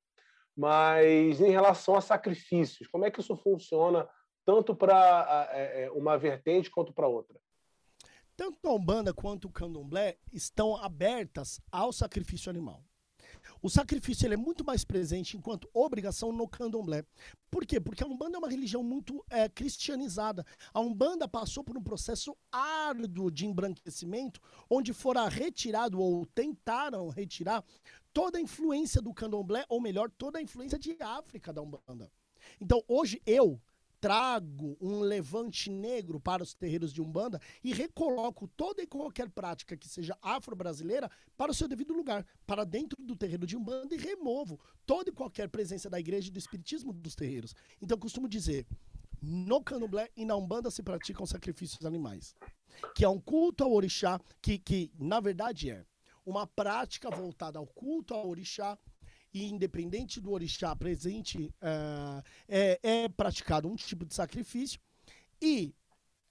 Speaker 3: mas em relação a sacrifícios, como é que isso funciona tanto para é, é, uma vertente quanto para outra?
Speaker 4: Tanto a Umbanda quanto o Candomblé estão abertas ao sacrifício animal. O sacrifício ele é muito mais presente enquanto obrigação no candomblé. Por quê? Porque a Umbanda é uma religião muito é, cristianizada. A Umbanda passou por um processo árduo de embranquecimento, onde fora retirado ou tentaram retirar toda a influência do candomblé, ou melhor, toda a influência de África da Umbanda. Então, hoje eu, trago um levante negro para os terreiros de Umbanda e recoloco toda e qualquer prática que seja afro-brasileira para o seu devido lugar, para dentro do terreiro de Umbanda e removo toda e qualquer presença da igreja e do espiritismo dos terreiros. Então, costumo dizer, no candomblé e na Umbanda se praticam sacrifícios animais, que é um culto ao orixá, que, que na verdade é uma prática voltada ao culto ao orixá, e independente do orixá presente, uh, é, é praticado um tipo de sacrifício e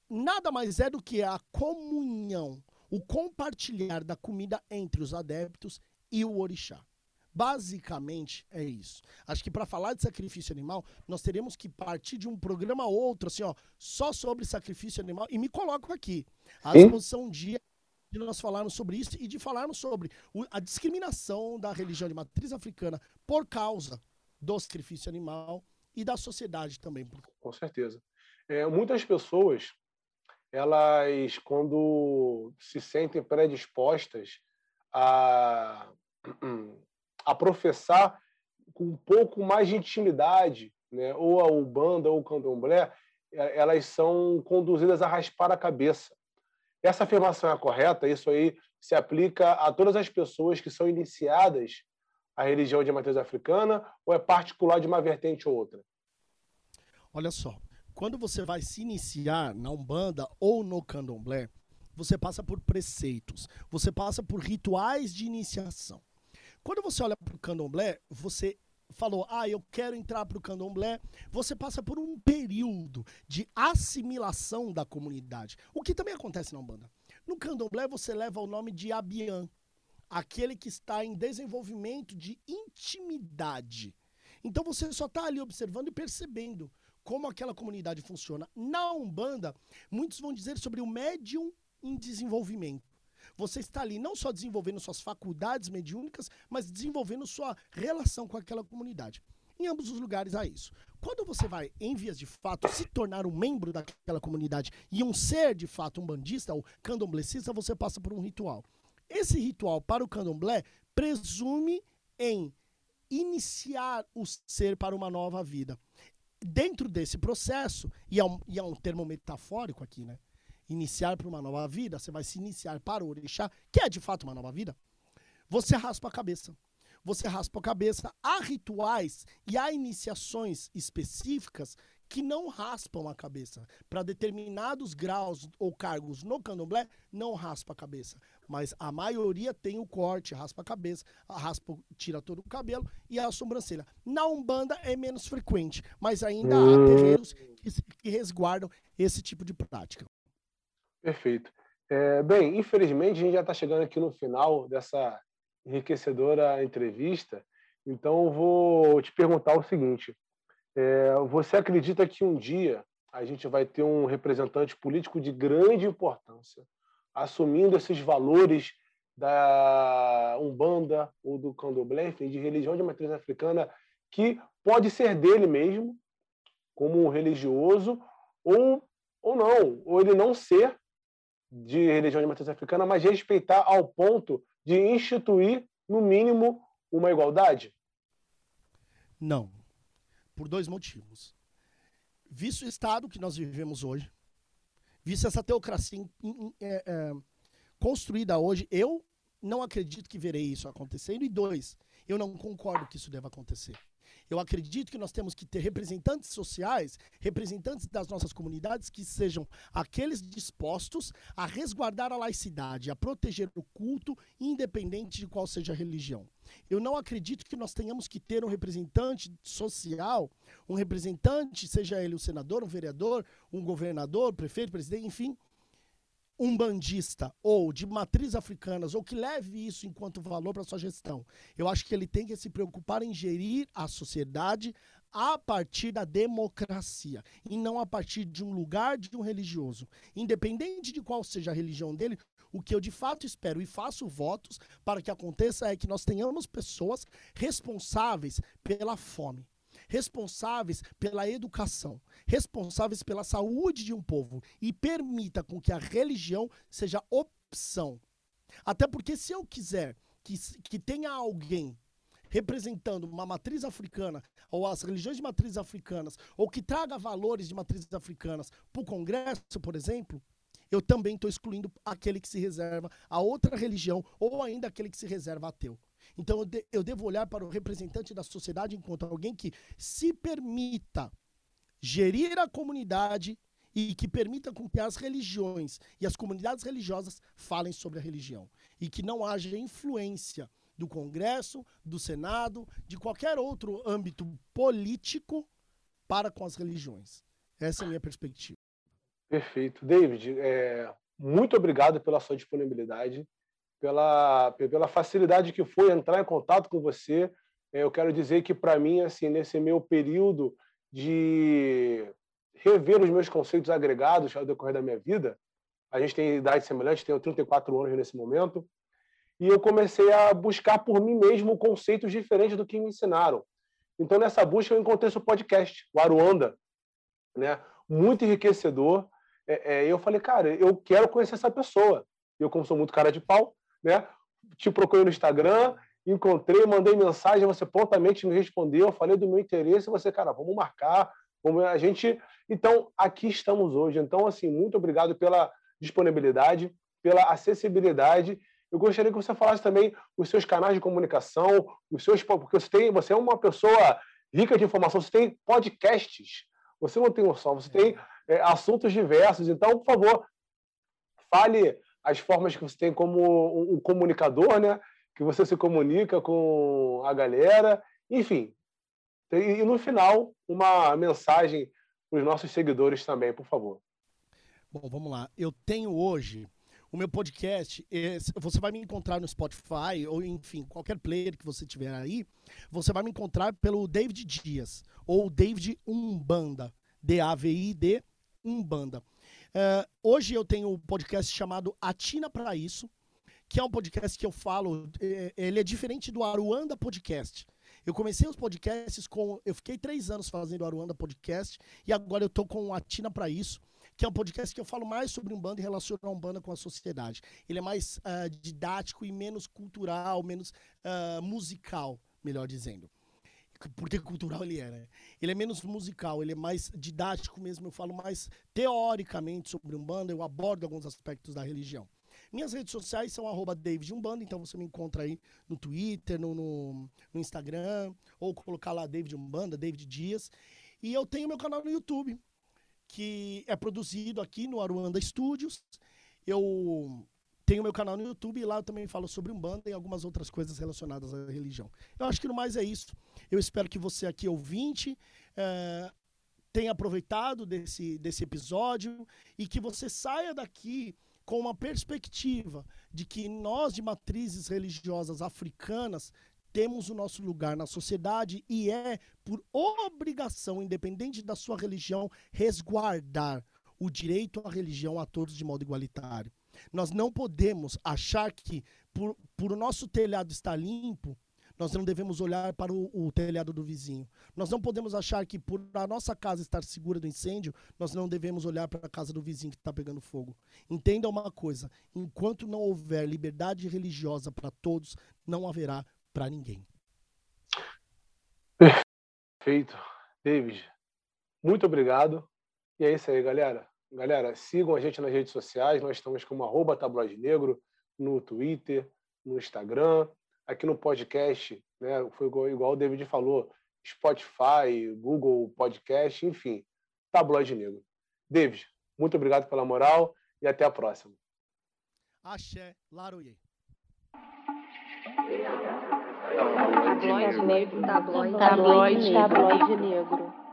Speaker 4: nada mais é do que a comunhão, o compartilhar da comida entre os adeptos e o orixá. Basicamente é isso. Acho que para falar de sacrifício animal, nós teremos que partir de um programa ou outro, assim, ó, só sobre sacrifício animal. E me coloco aqui. À disposição um dia de nós falarmos sobre isso e de falarmos sobre a discriminação da religião de matriz africana por causa do sacrifício animal e da sociedade também.
Speaker 3: Com certeza. É, muitas pessoas, elas, quando se sentem predispostas a, a professar com um pouco mais de intimidade, né? ou a Ubanda ou o Candomblé, é, elas são conduzidas a raspar a cabeça. Essa afirmação é correta? Isso aí se aplica a todas as pessoas que são iniciadas à religião de matriz africana ou é particular de uma vertente ou outra?
Speaker 4: Olha só, quando você vai se iniciar na Umbanda ou no Candomblé, você passa por preceitos, você passa por rituais de iniciação. Quando você olha para o Candomblé, você falou, ah, eu quero entrar para o candomblé, você passa por um período de assimilação da comunidade. O que também acontece na Umbanda. No candomblé, você leva o nome de Abian, aquele que está em desenvolvimento de intimidade. Então você só está ali observando e percebendo como aquela comunidade funciona. Na Umbanda, muitos vão dizer sobre o médium em desenvolvimento. Você está ali não só desenvolvendo suas faculdades mediúnicas, mas desenvolvendo sua relação com aquela comunidade. Em ambos os lugares há isso. Quando você vai, em vias de fato, se tornar um membro daquela comunidade e um ser de fato um bandista ou candomblecista, você passa por um ritual. Esse ritual para o candomblé presume em iniciar o ser para uma nova vida. Dentro desse processo, e é um, e é um termo metafórico aqui, né? Iniciar para uma nova vida, você vai se iniciar para o orixá, que é de fato uma nova vida, você raspa a cabeça. Você raspa a cabeça. Há rituais e há iniciações específicas que não raspam a cabeça. Para determinados graus ou cargos no candomblé, não raspa a cabeça. Mas a maioria tem o corte, raspa a cabeça, raspa, tira todo o cabelo e a sobrancelha. Na Umbanda é menos frequente, mas ainda há hum. terreiros que, que resguardam esse tipo de prática.
Speaker 3: Perfeito. É, bem, infelizmente a gente já está chegando aqui no final dessa enriquecedora entrevista, então vou te perguntar o seguinte: é, você acredita que um dia a gente vai ter um representante político de grande importância assumindo esses valores da Umbanda ou do Candomblé, enfim, de religião de matriz africana, que pode ser dele mesmo, como um religioso, ou, ou não, ou ele não ser, de religião de matriz africana, mas respeitar ao ponto de instituir, no mínimo, uma igualdade?
Speaker 4: Não. Por dois motivos. Visto o estado que nós vivemos hoje, visto essa teocracia é, é, construída hoje, eu não acredito que verei isso acontecendo. E dois, eu não concordo que isso deva acontecer. Eu acredito que nós temos que ter representantes sociais, representantes das nossas comunidades que sejam aqueles dispostos a resguardar a laicidade, a proteger o culto, independente de qual seja a religião. Eu não acredito que nós tenhamos que ter um representante social, um representante, seja ele um senador, um vereador, um governador, prefeito, presidente, enfim, um bandista ou de matriz africanas ou que leve isso enquanto valor para sua gestão. Eu acho que ele tem que se preocupar em gerir a sociedade a partir da democracia e não a partir de um lugar de um religioso. Independente de qual seja a religião dele, o que eu de fato espero e faço votos para que aconteça é que nós tenhamos pessoas responsáveis pela fome responsáveis pela educação, responsáveis pela saúde de um povo e permita com que a religião seja opção. Até porque se eu quiser que, que tenha alguém representando uma matriz africana, ou as religiões de matriz africanas, ou que traga valores de matrizes africanas para o Congresso, por exemplo, eu também estou excluindo aquele que se reserva a outra religião, ou ainda aquele que se reserva ateu. Então eu, de, eu devo olhar para o representante da sociedade enquanto alguém que se permita gerir a comunidade e que permita com que as religiões e as comunidades religiosas falem sobre a religião e que não haja influência do Congresso, do Senado, de qualquer outro âmbito político para com as religiões. Essa é a minha perspectiva.
Speaker 3: Perfeito. David, é, muito obrigado pela sua disponibilidade pela, pela facilidade que foi entrar em contato com você. É, eu quero dizer que, para mim, assim, nesse meu período de rever os meus conceitos agregados ao decorrer da minha vida, a gente tem idade semelhante, tenho 34 anos nesse momento, e eu comecei a buscar por mim mesmo conceitos diferentes do que me ensinaram. Então, nessa busca, eu encontrei seu podcast, o Aruanda, né? muito enriquecedor. É, é, eu falei, cara, eu quero conhecer essa pessoa. Eu, como sou muito cara de pau, né? te procurei no Instagram, encontrei, mandei mensagem, você prontamente me respondeu, falei do meu interesse, você, cara, vamos marcar, vamos a gente. Então, aqui estamos hoje. Então, assim, muito obrigado pela disponibilidade, pela acessibilidade. Eu gostaria que você falasse também os seus canais de comunicação, os seus porque você tem, você é uma pessoa rica de informação, você tem podcasts, você não tem um só, você tem é, assuntos diversos. Então, por favor, fale as formas que você tem como um comunicador, né? Que você se comunica com a galera, enfim. E no final, uma mensagem para os nossos seguidores também, por favor.
Speaker 4: Bom, vamos lá. Eu tenho hoje o meu podcast. Você vai me encontrar no Spotify ou, enfim, qualquer player que você tiver aí. Você vai me encontrar pelo David Dias ou David Umbanda. D-A-V-I-D Umbanda. Uh, hoje eu tenho um podcast chamado Atina para Isso, que é um podcast que eu falo, é, ele é diferente do Aruanda Podcast. Eu comecei os podcasts com. Eu fiquei três anos fazendo o Aruanda Podcast e agora eu tô com o Atina para Isso, que é um podcast que eu falo mais sobre um bando e relaciono a Umbanda com a sociedade. Ele é mais uh, didático e menos cultural, menos uh, musical, melhor dizendo porque cultural ele é, né? Ele é menos musical, ele é mais didático mesmo, eu falo mais teoricamente sobre Umbanda, eu abordo alguns aspectos da religião. Minhas redes sociais são arroba então você me encontra aí no Twitter, no, no, no, Instagram, ou colocar lá David Umbanda, David Dias. E eu tenho meu canal no YouTube, que é produzido aqui no Aruanda Studios. Eu tenho meu canal no YouTube e lá eu também falo sobre Umbanda e algumas outras coisas relacionadas à religião. Eu acho que no mais é isso. Eu espero que você aqui, ouvinte, é, tenha aproveitado desse, desse episódio e que você saia daqui com uma perspectiva de que nós, de matrizes religiosas africanas, temos o nosso lugar na sociedade e é, por obrigação, independente da sua religião, resguardar o direito à religião a todos de modo igualitário. Nós não podemos achar que, por, por o nosso telhado estar limpo, nós não devemos olhar para o, o, telhado do vizinho. Nós não podemos achar que, por a nossa casa estar segura do incêndio, nós não devemos olhar para a casa do vizinho que está pegando fogo. Entenda uma coisa: enquanto não houver liberdade religiosa para todos, não haverá para ninguém.
Speaker 3: Perfeito. David, muito obrigado. E é isso aí, galera. Galera, sigam a gente nas redes sociais. Nós estamos como arroba tabloide negro no Twitter, no Instagram, aqui no podcast, né? Foi igual, igual o David falou, Spotify, Google Podcast, enfim, tabloide negro. David, muito obrigado pela moral e até a próxima.
Speaker 4: Axé, Laroye.
Speaker 1: Tabloide negro, tabloide, tabloide negro.